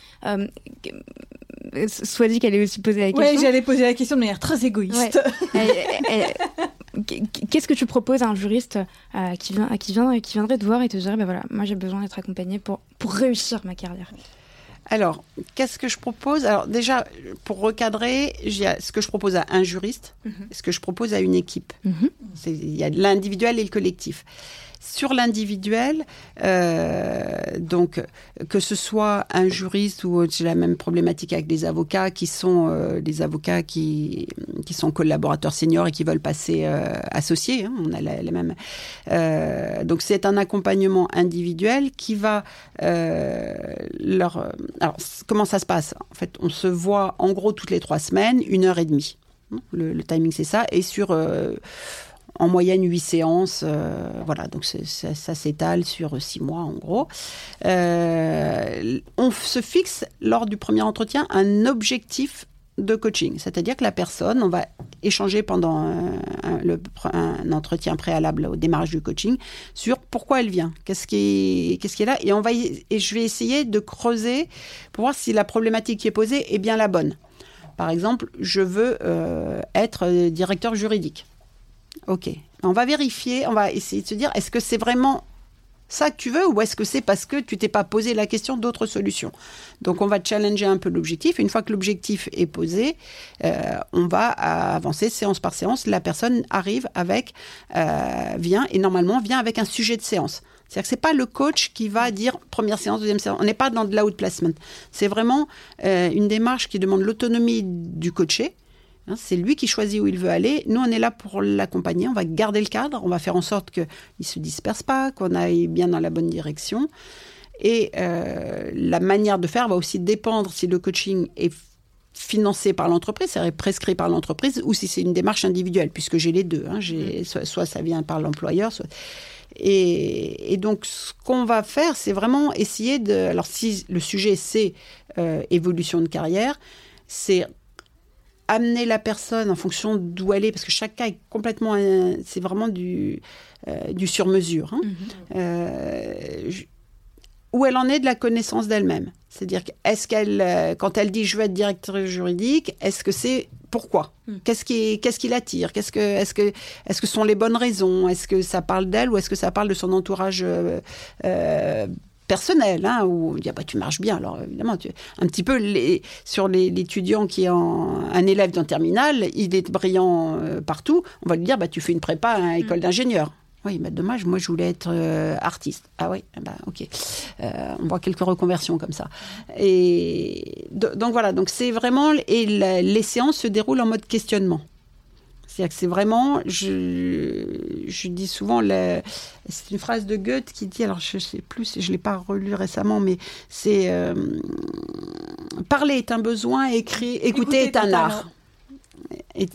Soit dit qu'elle allait aussi poser la question. Oui, j'allais poser la question de manière très égoïste. Qu'est-ce que tu proposes à un juriste euh, qui, vient, qui, vient, qui viendrait te voir et te dirait, ben voilà, moi j'ai besoin d'être accompagné pour, pour réussir ma carrière? Alors, qu'est-ce que je propose? Alors déjà, pour recadrer, ce que je propose à un juriste, mhm. ce que je propose à une équipe. Mhm. Il y a l'individuel et le collectif. Sur l'individuel, euh, donc que ce soit un juriste ou j'ai la même problématique avec des avocats qui sont euh, des avocats qui qui sont collaborateurs seniors et qui veulent passer euh, associés. Hein, on a les mêmes. Euh, donc c'est un accompagnement individuel qui va euh, leur. Alors comment ça se passe? En fait, on se voit en gros toutes les trois semaines, une heure et demie. Le, le timing c'est ça et sur euh, en moyenne huit séances. euh, voilà, donc ça, s'étale sur six mois en gros. Euh, on se fixe lors du premier entretien un objectif de coaching, c'est-à-dire que la personne, on va échanger pendant un, entretien préalable au démarrage du coaching sur pourquoi elle vient, qu'est-ce qui est, là, et on va et je vais essayer de creuser pour voir si la problématique qui est posée est bien la bonne. Par exemple, je veux euh, être directeur juridique. Ok. On va vérifier, on va essayer de se dire, est-ce que c'est vraiment ça que tu veux ou est-ce que c'est parce que tu t'es pas posé la question d'autres solutions? Donc on va challenger un peu l'objectif. Une fois que l'objectif est posé, euh, on va avancer séance par séance. La personne arrive avec, euh, vient et normalement vient avec un sujet de séance. C'est-à-dire que c'est pas le coach qui va dire première séance, deuxième séance. On n'est pas dans de l'outplacement. C'est vraiment euh, une démarche qui demande l'autonomie du coaché. Hein, c'est lui qui choisit où il veut aller. Nous, on est là pour l'accompagner. On va garder le cadre. On va faire en sorte qu'il ne se disperse pas, qu'on aille bien dans la bonne direction. Et euh, la manière de faire va aussi dépendre si le coaching est financé par l'entreprise, c'est-à-dire prescrit par l'entreprise, ou si c'est une démarche individuelle, puisque j'ai les deux. Hein. J'ai, soit, soit ça vient par l'employeur, soit... Et, et donc, ce qu'on va faire, c'est vraiment essayer de... Alors, si le sujet, c'est euh, évolution de carrière, c'est amener la personne en fonction d'où elle est, parce que chaque cas est complètement... euh, C'est vraiment du, euh, du sur-mesure. Hein. Euh, je- où elle en est de la connaissance d'elle-même. C'est-à-dire, est-ce qu'elle, euh, quand elle dit je veux être directrice juridique, est-ce que c'est pourquoi? Qu'est-ce qui, qu'est-ce qui l'attire? Qu'est-ce que, est-ce que, est-ce que ce sont les bonnes raisons? Est-ce que ça parle d'elle ou est-ce que ça parle de son entourage euh, euh, personnel hein, Où on dit ah bah tu marches bien. Alors évidemment, tu, un petit peu les, sur les- l'étudiant qui est en, un élève d'un terminal, il est brillant euh, partout. On va lui dire bah tu fais une prépa à une école d'ingénieur. Oui, mais dommage, moi je voulais être euh, artiste. Ah oui, bah ok. Euh, on voit quelques reconversions comme ça. Et do- donc voilà, donc c'est vraiment et la- les séances se déroulent en mode questionnement. C'est-à-dire que c'est vraiment, je, je dis souvent, c'est une phrase de Goethe qui dit, alors je sais plus, je l'ai pas relu récemment, mais c'est euh, parler est un besoin, écrit, écouter, Écouter est un art. art. Et,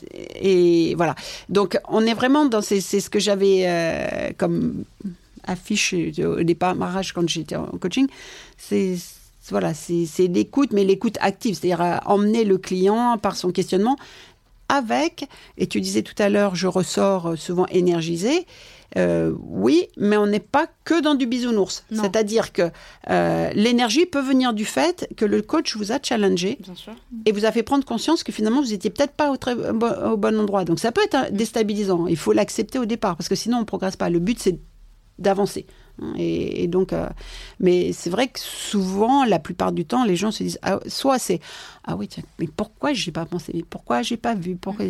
et voilà. Donc, on est vraiment dans. C'est ce que j'avais euh, comme affiche au démarrage quand j'étais en coaching. C'est. Voilà, c'est c'est l'écoute, mais l'écoute active, c'est-à-dire euh, emmener le client par son questionnement avec, et tu disais tout à l'heure, je ressors euh, souvent énergisé. Euh, oui, mais on n'est pas que dans du bisounours. C'est-à-dire que euh, l'énergie peut venir du fait que le coach vous a challengé Bien sûr. et vous a fait prendre conscience que finalement vous étiez peut-être pas au, très, au bon endroit. Donc ça peut être un- déstabilisant. Il faut l'accepter au départ parce que sinon on progresse pas. Le but c'est d'avancer. Et, et donc, euh, mais c'est vrai que souvent, la plupart du temps, les gens se disent, ah, soit c'est, ah oui, tiens, mais pourquoi j'ai pas pensé, mais pourquoi j'ai pas vu, pourquoi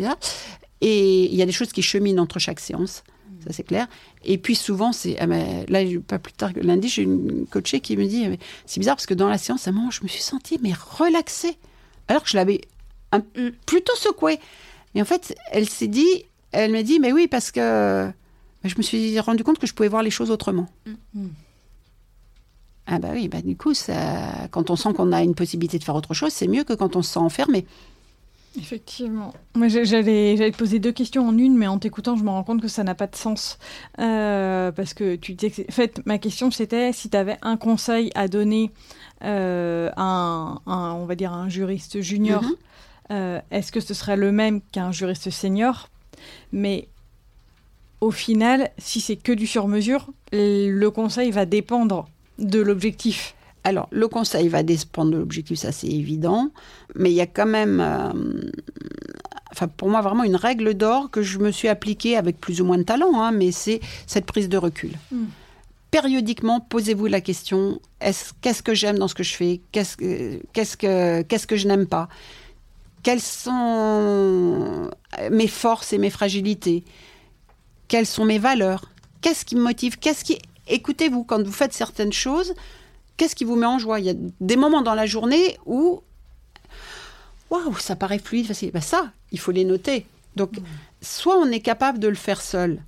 Et il y a des choses qui cheminent entre chaque séance, ça c'est clair. Et puis souvent, c'est, ah, là, pas plus tard que lundi, j'ai une coachée qui me dit, mais c'est bizarre parce que dans la séance, à un moment, je me suis sentie mais relaxée, alors que je l'avais Mm. plutôt secouée. Mais en fait, elle s'est dit, elle m'a dit, mais oui, parce que bah, je me suis rendu compte que je pouvais voir les choses autrement. Mm. Ah bah oui, bah du coup, ça, quand on sent qu'on a une possibilité de faire autre chose, c'est mieux que quand on se sent enfermé. Effectivement. Moi, j'allais, j'allais te poser deux questions en une, mais en t'écoutant, je me rends compte que ça n'a pas de sens. Euh, parce que tu disais que... c'est- En fait, ma question, c'était si tu avais un conseil à donner euh, à un, un- on va dire, un juriste junior, Mhm. euh, est-ce que ce serait le même qu'un juriste senior? Mais au final, si c'est que du sur-mesure, le conseil va dépendre de l'objectif. Alors, le conseil va dépendre de l'objectif, ça c'est évident, mais il y a quand même, euh, enfin pour moi vraiment une règle d'or que je me suis appliquée avec plus ou moins de talent, hein, mais c'est cette prise de recul. Mm. Périodiquement, posez-vous la question est-ce qu'est-ce que j'aime dans ce que je fais? Qu'est-ce que qu'est-ce que qu'est-ce que je n'aime pas? Quelles sont mes forces et mes fragilités? Quelles sont mes valeurs qu'est-ce qui me motive? Qu'est-ce qui écoutez-vous quand vous faites certaines choses Qu'est-ce qui vous met en joie? Il y a des moments dans la journée où waouh, ça paraît fluide, facile. Ben ça, il faut les noter. Donc, soit on est capable de le faire seul,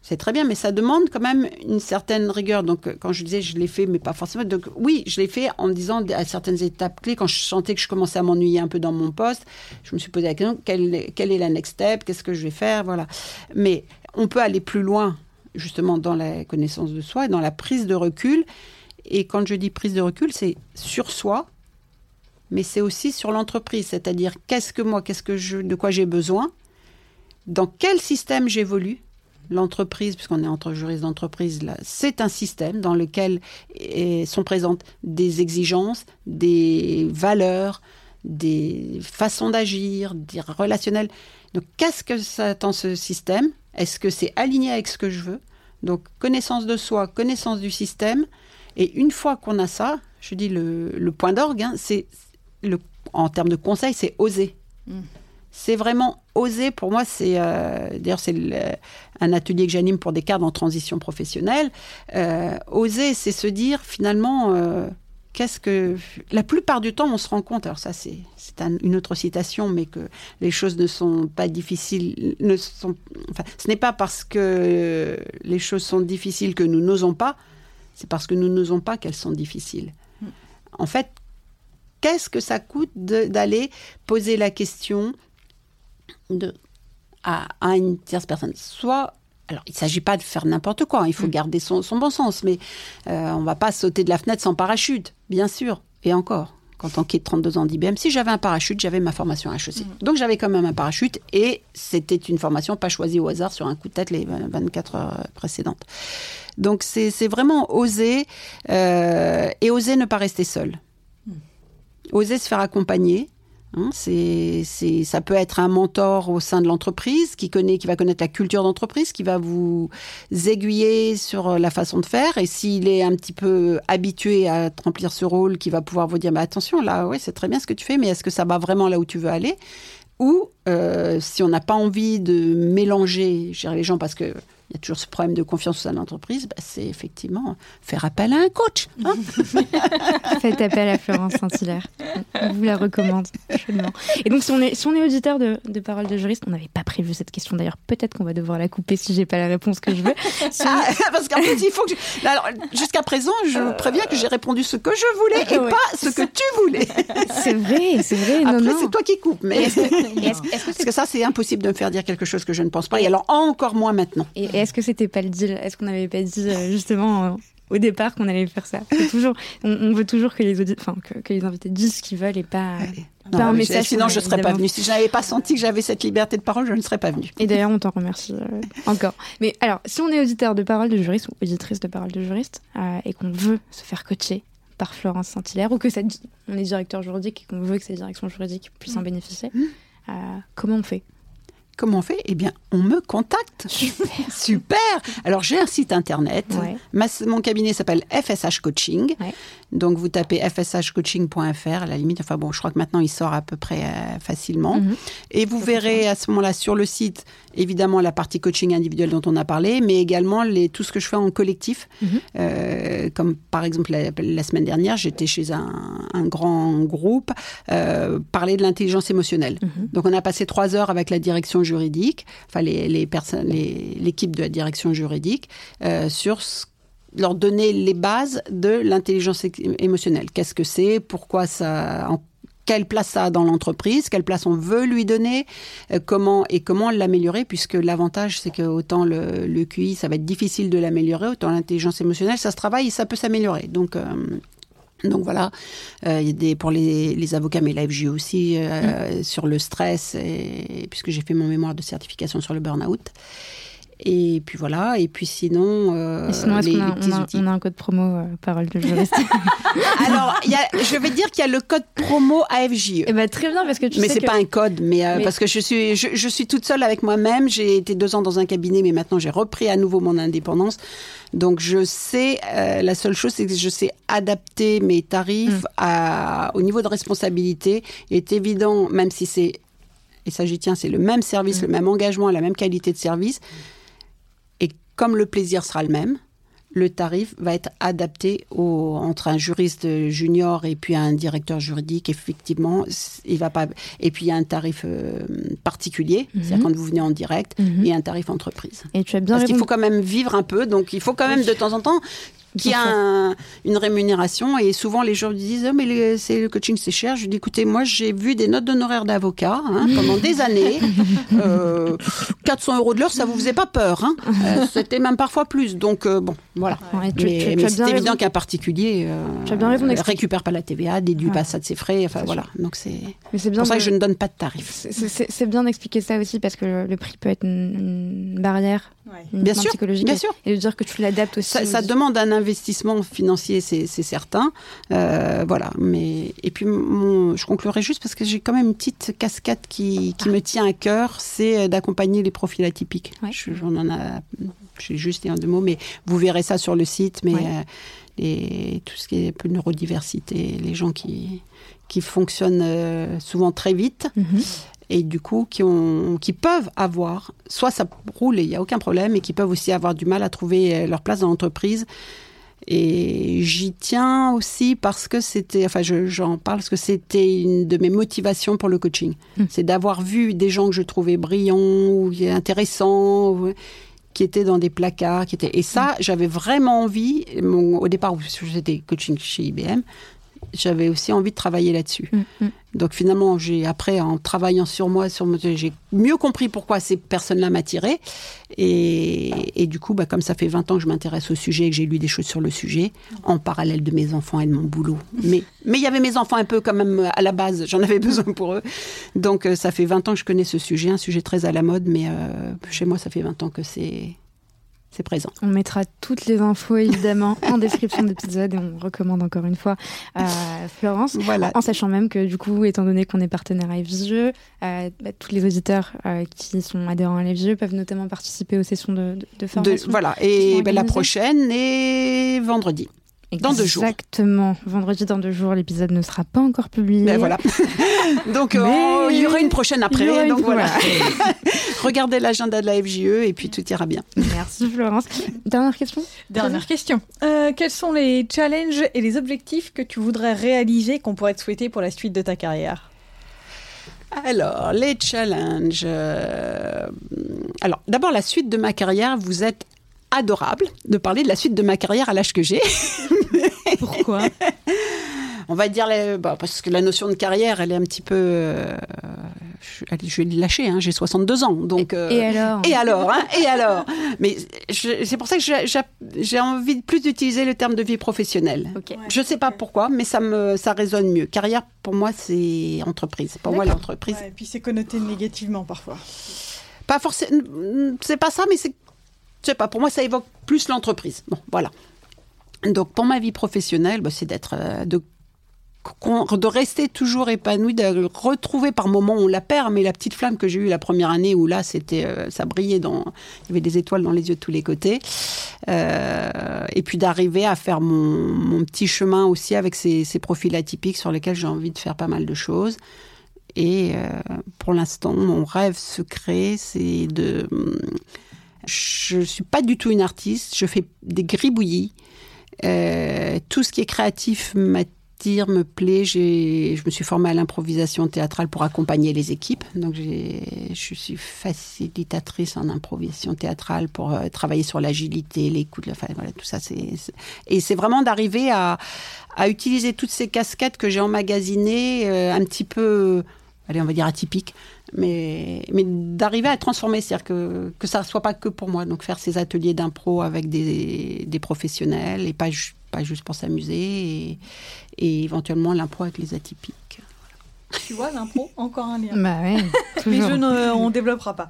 c'est très bien, mais ça demande quand même une certaine rigueur. Donc, quand je disais je l'ai fait, mais pas forcément. Donc, oui, je l'ai fait en disant à certaines étapes clés, quand je sentais que je commençais à m'ennuyer un peu dans mon poste, je me suis posé la question quelle, quelle est la next step? Qu'est-ce que je vais faire? Voilà. Mais on peut aller plus loin, justement, dans la connaissance de soi et dans la prise de recul. Et quand je dis prise de recul, c'est sur soi, mais c'est aussi sur l'entreprise, c'est-à-dire qu'est-ce que moi, qu'est-ce que je, de quoi j'ai besoin, dans quel système j'évolue? L'entreprise, puisqu'on est entre juristes d'entreprise, c'est un système dans lequel sont présentes des exigences, des valeurs, des façons d'agir, des relationnels. Donc, qu'est-ce que ça attend ce système? Est-ce que c'est aligné avec ce que je veux? Donc, connaissance de soi, connaissance du système. Et une fois qu'on a ça, je dis le, point d'orgue, hein, c'est en termes de conseil, c'est oser. Mm. C'est vraiment oser. Pour moi, c'est euh, d'ailleurs c'est un atelier que j'anime pour des cadres en transition professionnelle. Euh, oser, c'est se dire finalement. Euh, qu'est-ce que la plupart du temps on se rend compte alors ça c'est une autre citation mais que les choses ne sont pas difficiles ne sont enfin ce n'est pas parce que les choses sont difficiles que nous n'osons pas c'est parce que nous n'osons pas qu'elles sont difficiles mm. en fait qu'est-ce que ça coûte d'aller poser la question de, à, une tierce personne? Soit alors, il ne s'agit pas de faire n'importe quoi, il faut mm. garder son, bon sens, mais euh, on ne va pas sauter de la fenêtre sans parachute, bien sûr. Et encore, quand on quitte 32 ans d'IBM, si j'avais un parachute, j'avais ma formation HEC. Mm. Donc j'avais quand même un parachute et c'était une formation pas choisie au hasard sur un coup de tête les 24 heures précédentes. Donc c'est vraiment oser euh, et oser ne pas rester seul oser se faire accompagner. Hein, c'est, ça peut être un mentor au sein de l'entreprise qui connaît, qui va connaître la culture d'entreprise, qui va vous aiguiller sur la façon de faire. Et s'il est un petit peu habitué à remplir ce rôle, qui va pouvoir vous dire, mais attention, là, oui, c'est très bien ce que tu fais, mais est-ce que ça va vraiment là où tu veux aller? Ou euh, si on n'a pas envie de mélanger, les gens, parce que il y a toujours ce problème de confiance de l'entreprise, bah, c'est effectivement faire appel à un coach. Hein. Faites appel à Florence Saint-Hilaire. On vous la recommande chaudement. Et donc, si on est, si on est auditeur de, de Paroles de juriste, on n'avait pas prévu cette question d'ailleurs. Peut-être qu'on va devoir la couper si j'ai pas la réponse que je veux. Ah, parce qu'en fait, il faut que. jusqu'à présent, je vous préviens que j'ai répondu ce que je voulais et pas ce que tu voulais. c'est vrai, c'est vrai. Après, c'est toi qui coupes. Mais... Est-ce que, parce que ça, c'est impossible de me faire dire quelque chose que je ne pense pas. Et alors, encore moins maintenant est-ce que c'était pas le deal? Est-ce qu'on n'avait pas dit euh, justement euh, au départ qu'on allait faire ça? Toujours, on, veut toujours que les, enfin, que, les invités disent ce qu'ils veulent et pas, un message. Sinon, je ne serais pas venue. Si je n'avais pas senti que j'avais cette liberté de parole, je ne serais pas venue. Et d'ailleurs, on t'en remercie euh, encore. Mais alors, si on est auditeur de parole de juriste ou auditrice de parole de juriste et qu'on veut se faire coacher par Florence Saint-Hilaire ou que ça, on est directeur juridique et qu'on veut que cette direction juridique puisse en mmh. bénéficier, mmh. comment on fait? Comment on fait? Eh bien, on me contacte. Super. Alors, j'ai un site internet. mon cabinet s'appelle FSH Coaching. Donc, vous tapez fshcoaching.fr à la limite. Enfin, bon, je crois que maintenant, il sort à peu près euh, facilement. Mhm. Et vous verrez à ce moment-là sur le site, évidemment, la partie coaching individuel dont on a parlé, mais également les, tout ce que je fais en collectif. Mhm. Euh, comme par exemple, la, semaine dernière, j'étais chez un, grand groupe euh, parler de l'intelligence émotionnelle. Mhm. Donc, on a passé trois heures avec la direction juridique, enfin, les, les personnes, l'équipe de la direction juridique, euh, sur leur donner les bases de l'intelligence émotionnelle. Qu'est-ce que c'est? Pourquoi ça en quelle place ça a dans l'entreprise, quelle place on veut lui donner, euh, comment et comment l'améliorer, puisque l'avantage c'est que autant le, le, QI ça va être difficile de l'améliorer, autant l'intelligence émotionnelle ça se travaille et ça peut s'améliorer. Donc euh, donc voilà, euh, il y a des, pour les, les avocats, mais la FJ aussi, mm. sur le stress, et, puisque j'ai fait mon mémoire de certification sur le burn-out. Et puis voilà, et puis sinon. Euh, sinon, est-ce qu'on a, on a, un code promo euh, parole de juriste Alors, y a, je vais dire qu'il y a le code promo AFJ. Eh ben, très bien, parce que tu mais sais. Mais c'est pas un code, mais, euh, parce que je suis, je, je, suis toute seule avec moi-même. J'ai été deux ans dans un cabinet, mais maintenant j'ai repris à nouveau mon indépendance. Donc je sais, la seule chose, c'est que je sais adapter mes tarifs mm. à, au niveau de responsabilité. Il est évident, même si c'est et ça j'y tiens, c'est le même service, mm. le même engagement, la même qualité de service comme le plaisir sera le même, le tarif va être adapté au, entre un juriste junior et puis un directeur juridique. Effectivement, il va pas. Et puis il y a un tarif euh, particulier, Mhm. c'est-à-dire quand vous venez en direct, Mhm. et un tarif entreprise. Et tu as bien Parce qu'il faut quand même vivre un peu, donc il faut quand même de temps en temps sûr. un- une rémunération. Et souvent les gens disent oh, mais le, c'est le coaching c'est cher. Je dis écoutez moi j'ai vu des notes d'honoraires d'avocat hein, pendant des années. Euh, 400 euros de l'heure ça vous faisait pas peur. Hein Euh, C'était même parfois plus. Donc euh, bon voilà. Ouais, tu- mais tu- tu mais as c'est évident raison. qu'un particulier euh, euh, d'expliquer. récupère pas la TVA, déduit Ouais. pas ça de ses frais. Enfin C'est voilà. Donc c'est Mais c'est bien pour ça que je ne donne pas de tarif. c'est- c'est c'est bien d'expliquer ça aussi parce que le, le prix peut être une, une barrière Ouais. Bien sûr, psychologique. bien et- sûr. Et de dire que tu l'adaptes aussi. Ça, aux- ça demande un investissement financier, c'est certain. Euh, voilà. Mais et puis mon, je conclurai juste parce que j'ai quand même une petite casquette qui, qui me tient à cœur, c'est d'accompagner les profils atypiques. Ouais. Je- J'en en a, j'ai juste dit en deux mots, mais vous verrez ça sur le site. Mais Ouais. euh, les- tout ce qui est un peu neurodiversité, les gens qui qui fonctionnent euh, souvent très vite Mhm. et du coup qui, ont, qui peuvent avoir, soit ça roule et il n'y a aucun problème, et qui peuvent aussi avoir du mal à trouver euh, leur place dans l'entreprise. Et j'y tiens aussi parce que c'était, enfin je- j'en parle parce que c'était une de mes motivations pour le coaching. Mm. C'est d'avoir vu des gens que je trouvais brillants ou intéressants. ou- qui étaient dans des placards, qui étaient et ça j'avais vraiment envie. Mon, au départ j'étais coaching chez IBM, j'avais aussi envie de travailler là-dessus. Mm, mm. Donc finalement, j'ai après en travaillant sur moi, sur j'ai mieux compris pourquoi ces personnes-là m'attiraient. Et, et du coup, bah, comme ça fait 20 ans que je m'intéresse au sujet et que j'ai lu des choses sur le sujet, en parallèle de mes enfants et de mon boulot. Mais mais il y avait mes enfants un peu quand même à la base. J'en avais besoin pour eux. Donc euh, ça fait 20 ans que je connais ce sujet, un sujet très à la mode, mais euh, chez moi, ça fait 20 ans que c'est c'est présent. On mettra toutes les infos évidemment en description de l'épisode et on recommande encore une fois euh, Florence. Voilà. En sachant même que du coup, étant donné qu'on est partenaire à FJE, euh, bah, tous les auditeurs euh, qui sont adhérents à FJE peuvent notamment participer aux sessions de, de, de De- formation. voilà. Et ben, la prochaine est vendredi. Dans deux jours. Exactement. Vendredi dans deux jours, l'épisode ne sera pas encore publié. Ben voilà. donc euh, Mais- oh, il y aura une prochaine après. Une- donc voilà. voilà. Regardez l'agenda de la FJE et puis tout ira bien. Merci Florence. Dernière question Dernière question. Euh, quels sont les challenges et les objectifs que tu voudrais réaliser qu'on pourrait te souhaiter pour la suite de ta carrière? Alors, les challenges. euh, Alors, d'abord, la suite de ma carrière, vous êtes adorable de parler de la suite de ma carrière à l'âge que j'ai. Pourquoi? On va dire, les- bah, parce que la notion de carrière, elle est un petit peu. euh, je, allez, je vais le lâcher, hein, j'ai 62 ans. Donc, euh, Et alors? Et alors, hein Et alors? Mais c'est pour ça que j'ai- envie de plus d'utiliser le terme de vie professionnelle. Je sais pas pourquoi, mais ça me ça résonne mieux. Carrière, pour moi, c'est entreprise. Pour moi, l'entreprise, Ouais, Et puis c'est connoté négativement parfois. pas forcément. C'est pas ça, mais c'est. Sais pas. Pour moi, ça évoque plus l'entreprise. Bon, voilà. Donc, pour ma vie professionnelle, bah, c'est d'être euh, de rester toujours épanoui, de retrouver par moments on la perd, mais la petite flamme que j'ai eue la première année où là c'était euh, ça brillait dans il y avait des étoiles dans les yeux de tous les côtés, Euh, et puis d'arriver à faire mon, petit chemin aussi avec ces, profils atypiques sur lesquels j'ai envie de faire pas mal de choses. Et pour l'instant, mon rêve secret, c'est de. Je suis pas du tout une artiste. Je fais des gribouillis. Euh, tout ce qui est créatif m'attire, me plaît. Je me suis formée à l'improvisation théâtrale pour accompagner les équipes. Donc, je suis facilitatrice en improvisation théâtrale pour euh, travailler sur l'agilité, l'écoute, enfin, voilà, tout ça. Et c'est vraiment d'arriver à, à utiliser toutes ces casquettes que j'ai emmagasinées, euh, un petit peu, allez, on va dire atypiques, mais, mais d'arriver à transformer, c'est-à-dire que, que ça ne soit pas que pour moi. Donc faire ces ateliers d'impro avec des, des professionnels et pas, ju- pas juste pour s'amuser et, et éventuellement l'impro avec les atypiques. Tu vois, l'impro, encore un lien. Bah ouais, Mais je ne, on développera pas.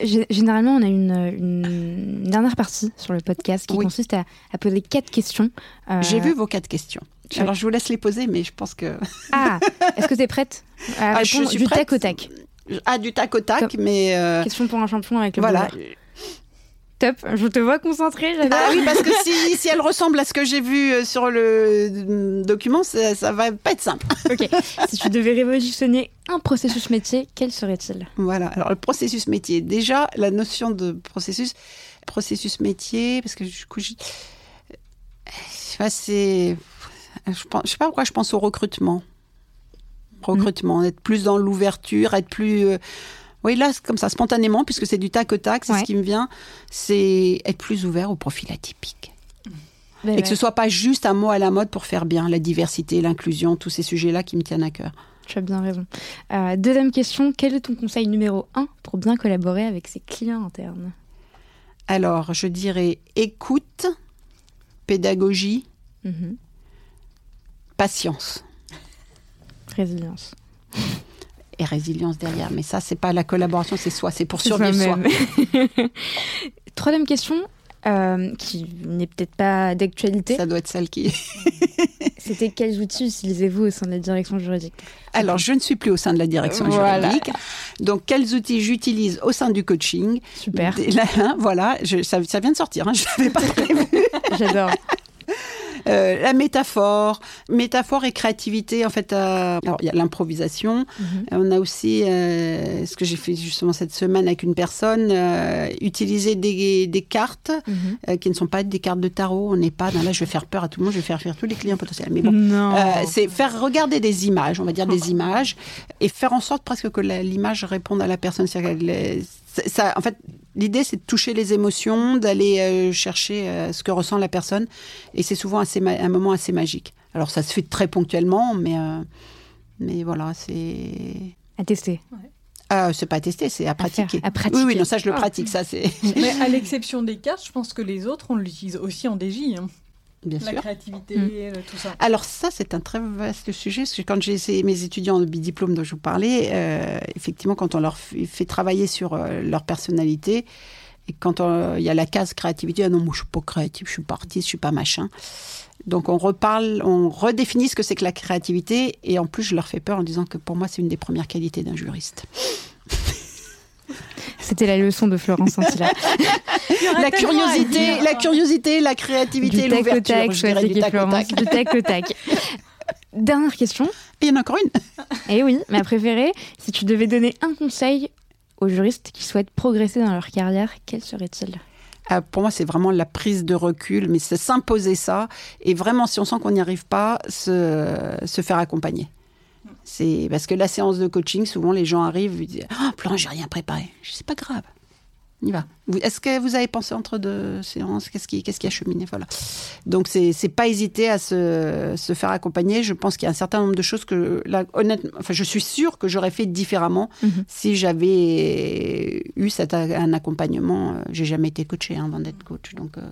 Gé- Généralement, on a une, une dernière partie sur le podcast qui Oui. consiste à, à poser quatre questions. Euh, J'ai vu vos quatre questions. Alors je vous laisse les poser, mais je pense que... Ah, est-ce que tu es prête à Ah, je suis du prête. tac au tac Ah, du tac au tac, mais... euh, Question pour un champion avec le voilà. Top, je te vois concentrée. Ah oui, parce que si, si elle ressemble à ce que j'ai vu euh, sur le euh, document, ça, ça va pas être simple. Ok, si tu devais révolutionner un processus métier, quel serait-il? Voilà, alors le processus métier. Déjà, la notion de processus, processus métier, parce que du coup, je, je sais pas, c'est. Je, je sais pas pourquoi je pense au recrutement. Recrutement, être plus dans l'ouverture, être plus. euh, oui, là, comme ça, spontanément, puisque c'est du tac au tac, c'est Ouais. ce qui me vient, c'est être plus ouvert au profil atypique. Ben Et que ce ouais, soit pas juste un mot à la mode pour faire bien, la diversité, l'inclusion, tous ces sujets-là qui me tiennent à cœur. Tu as bien raison. Euh, deuxième question, quel est ton conseil numéro un pour bien collaborer avec ses clients internes? Alors, je dirais écoute, pédagogie, Mhm. Patience Résilience. et résilience derrière. Mais ça, c'est pas la collaboration, c'est soi, c'est pour survivre soi. Troisième question, euh, qui n'est peut-être pas d'actualité. Ça doit être celle qui. C'était quels outils utilisez-vous au sein de la direction juridique? Alors, je ne suis plus au sein de la direction Voilà. juridique. Donc, quels outils j'utilise au sein du coaching? Super, là, hein, Voilà, je- ça, ça vient de sortir. hein, je l'avais pas prévu. j'adore. Euh, la métaphore, métaphore et créativité. En fait, euh, alors il y a l'improvisation. Mhm. On a aussi euh, ce que j'ai fait justement cette semaine avec une personne, euh, utiliser des, des cartes euh, qui ne sont pas des cartes de tarot. On n'est pas dans là, je vais faire peur à tout le monde, je vais faire faire tous les clients potentiels. Mais bon, Non. euh, c'est faire regarder des images, on va dire des images, et faire en sorte presque que l'image réponde à la personne. Ça, en fait, l'idée c'est de toucher les émotions, d'aller euh, chercher euh, ce que ressent la personne, et c'est souvent assez un moment assez magique. Alors ça se fait très ponctuellement, mais euh, mais voilà, c'est À tester. ah, c'est pas à tester, c'est à pratiquer. faire, à pratiquer. Oui, oui, non, ça je le Ah. pratique, ça c'est Mais à l'exception des cartes, je pense que les autres, on l'utilise aussi en DJ. hein. Bien La sûr. créativité, Mm. le- tout ça. Alors ça, c'est un très vaste sujet, parce que quand j'ai mes étudiants de bidiplôme dont je vous parlais, euh, effectivement, quand on leur fait travailler sur euh, leur personnalité, et quand il y a la case créativité, ah non, moi je suis pas créatif, je suis pas artiste, je suis pas machin. Donc on reparle, on redéfinit ce que c'est que la créativité, et en plus je leur fais peur en disant que pour moi c'est une des premières qualités d'un juriste. C'était la leçon de Florence Antilla. La curiosité, la curiosité, la créativité, l'ouverture. tac, je dirais du tac au tac. Du tac au tac. Dernière question. Et il y en a encore une. Eh oui, ma préférée, si tu devais donner un conseil aux juristes qui souhaitent progresser dans leur carrière, quel serait-il? Ah, pour moi, c'est vraiment la prise de recul, mais c'est s'imposer ça. Et vraiment, si on sent qu'on n'y arrive pas, se, se faire accompagner. C'est parce que la séance de coaching, souvent les gens arrivent, ils disent Ah, Florent, j'ai rien préparé. C'est pas grave. On y va. Est-ce que vous avez pensé entre deux séances? Qu'est-ce qui, qu'est-ce qui a cheminé? Voilà. Donc, c'est c'est pas hésiter à se, se faire accompagner. Je pense qu'il y a un certain nombre de choses que, là, honnêtement, enfin, je suis sûre que j'aurais fait différemment Mhm. si j'avais eu cet, a- un accompagnement. euh, J'ai jamais été coachée hein, avant d'être coach, donc euh,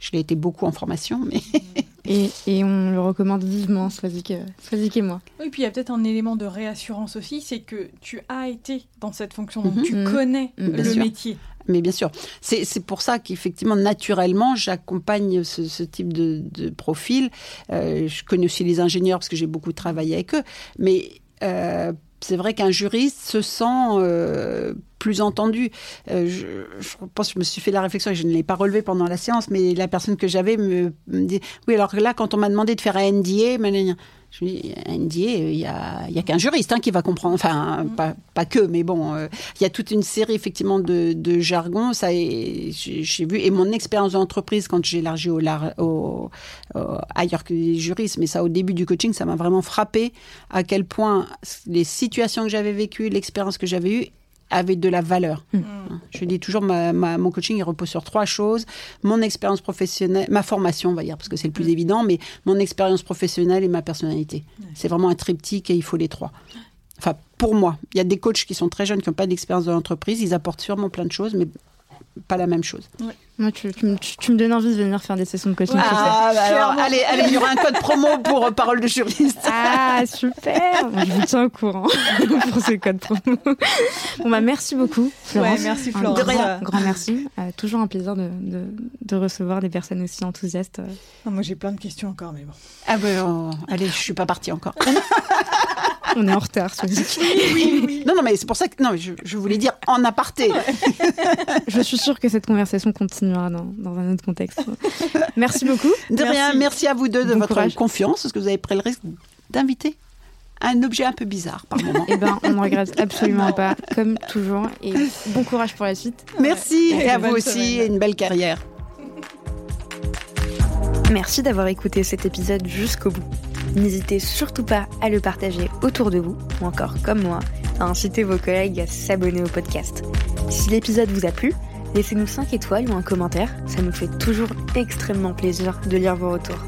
je l'ai été beaucoup en formation, mais et, et on le recommande vivement, Swazik euh, et moi. Oui, puis il y a peut-être un élément de réassurance aussi, c'est que tu as été dans cette fonction, donc Mhm. tu Mhm. connais le métier. Mais bien sûr, c'est pour ça qu'effectivement, naturellement, j'accompagne ce, type de, profil. Euh, je connais aussi les ingénieurs parce que j'ai beaucoup travaillé avec eux. Mais euh, c'est vrai qu'un juriste se sent euh, plus entendu. Je, pense que je me suis fait la réflexion et je ne l'ai pas relevé pendant la séance, mais la personne que j'avais me, me dit Oui, alors là, quand on m'a demandé de faire un NDA, je dis, NDA, il a, il y a qu'un juriste hein, qui va comprendre. Enfin, pas, pas que, mais bon, euh, il y a toute une série effectivement de, de jargon. Ça, j'ai vu et mon expérience d'entreprise quand j'ai élargi au, lar- au- au- ailleurs que les juristes, mais ça au début du coaching, ça m'a vraiment frappé à quel point les situations que j'avais vécues, l'expérience que j'avais eue avaient de la valeur. Mm. Je dis toujours, ma, ma- mon coaching il repose sur trois choses mon expérience professionnelle, ma formation, on va dire, parce que c'est le plus évident, mais mon expérience professionnelle et ma personnalité. C'est vraiment un triptyque et il faut les trois. Enfin, pour moi, il y a des coachs qui sont très jeunes, qui n'ont pas d'expérience de l'entreprise, ils apportent sûrement plein de choses, mais pas la même chose. Moi, tu, tu me- tu- tu me donnes envie de venir faire des sessions de coaching. Ah, bah alors, allez, allez, il y aura un code promo pour euh, Parole de juriste. Ah, super Je vous tiens au courant pour ce code promo. Bon, bah, merci beaucoup, Florence. Ouais, merci, Un Florence. grand, rien. grand merci. Euh, toujours un plaisir de, de, de recevoir des personnes aussi enthousiastes. Ah, moi j'ai plein de questions encore, mais bon. Ah ben, allez, je suis pas partie encore. On est en retard, Non, non, mais c'est pour ça que non, je, voulais dire en aparté. je suis sûre que cette conversation continuera dans, un autre contexte. Merci beaucoup. De merci. rien, merci à vous deux de votre confiance, parce que vous avez pris le risque d'inviter un objet un peu bizarre par moment. Eh ben, on ne regrette absolument pas, comme toujours. Et bon courage pour la suite. Merci, et à vous aussi, et une belle carrière. Merci d'avoir écouté cet épisode jusqu'au bout. N'hésitez surtout pas à le partager autour de vous, ou encore comme moi, à inciter vos collègues à s'abonner au podcast. Si l'épisode vous a plu, laissez-nous 5 étoiles ou un commentaire, ça nous fait toujours extrêmement plaisir de lire vos retours.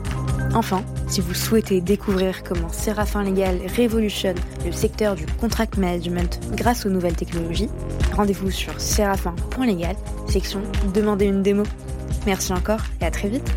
Enfin, si vous souhaitez découvrir comment Séraphin Légal révolutionne le secteur du contract management grâce aux nouvelles technologies, rendez-vous sur séraphin.légal, section Demandez une démo. Merci encore et à très vite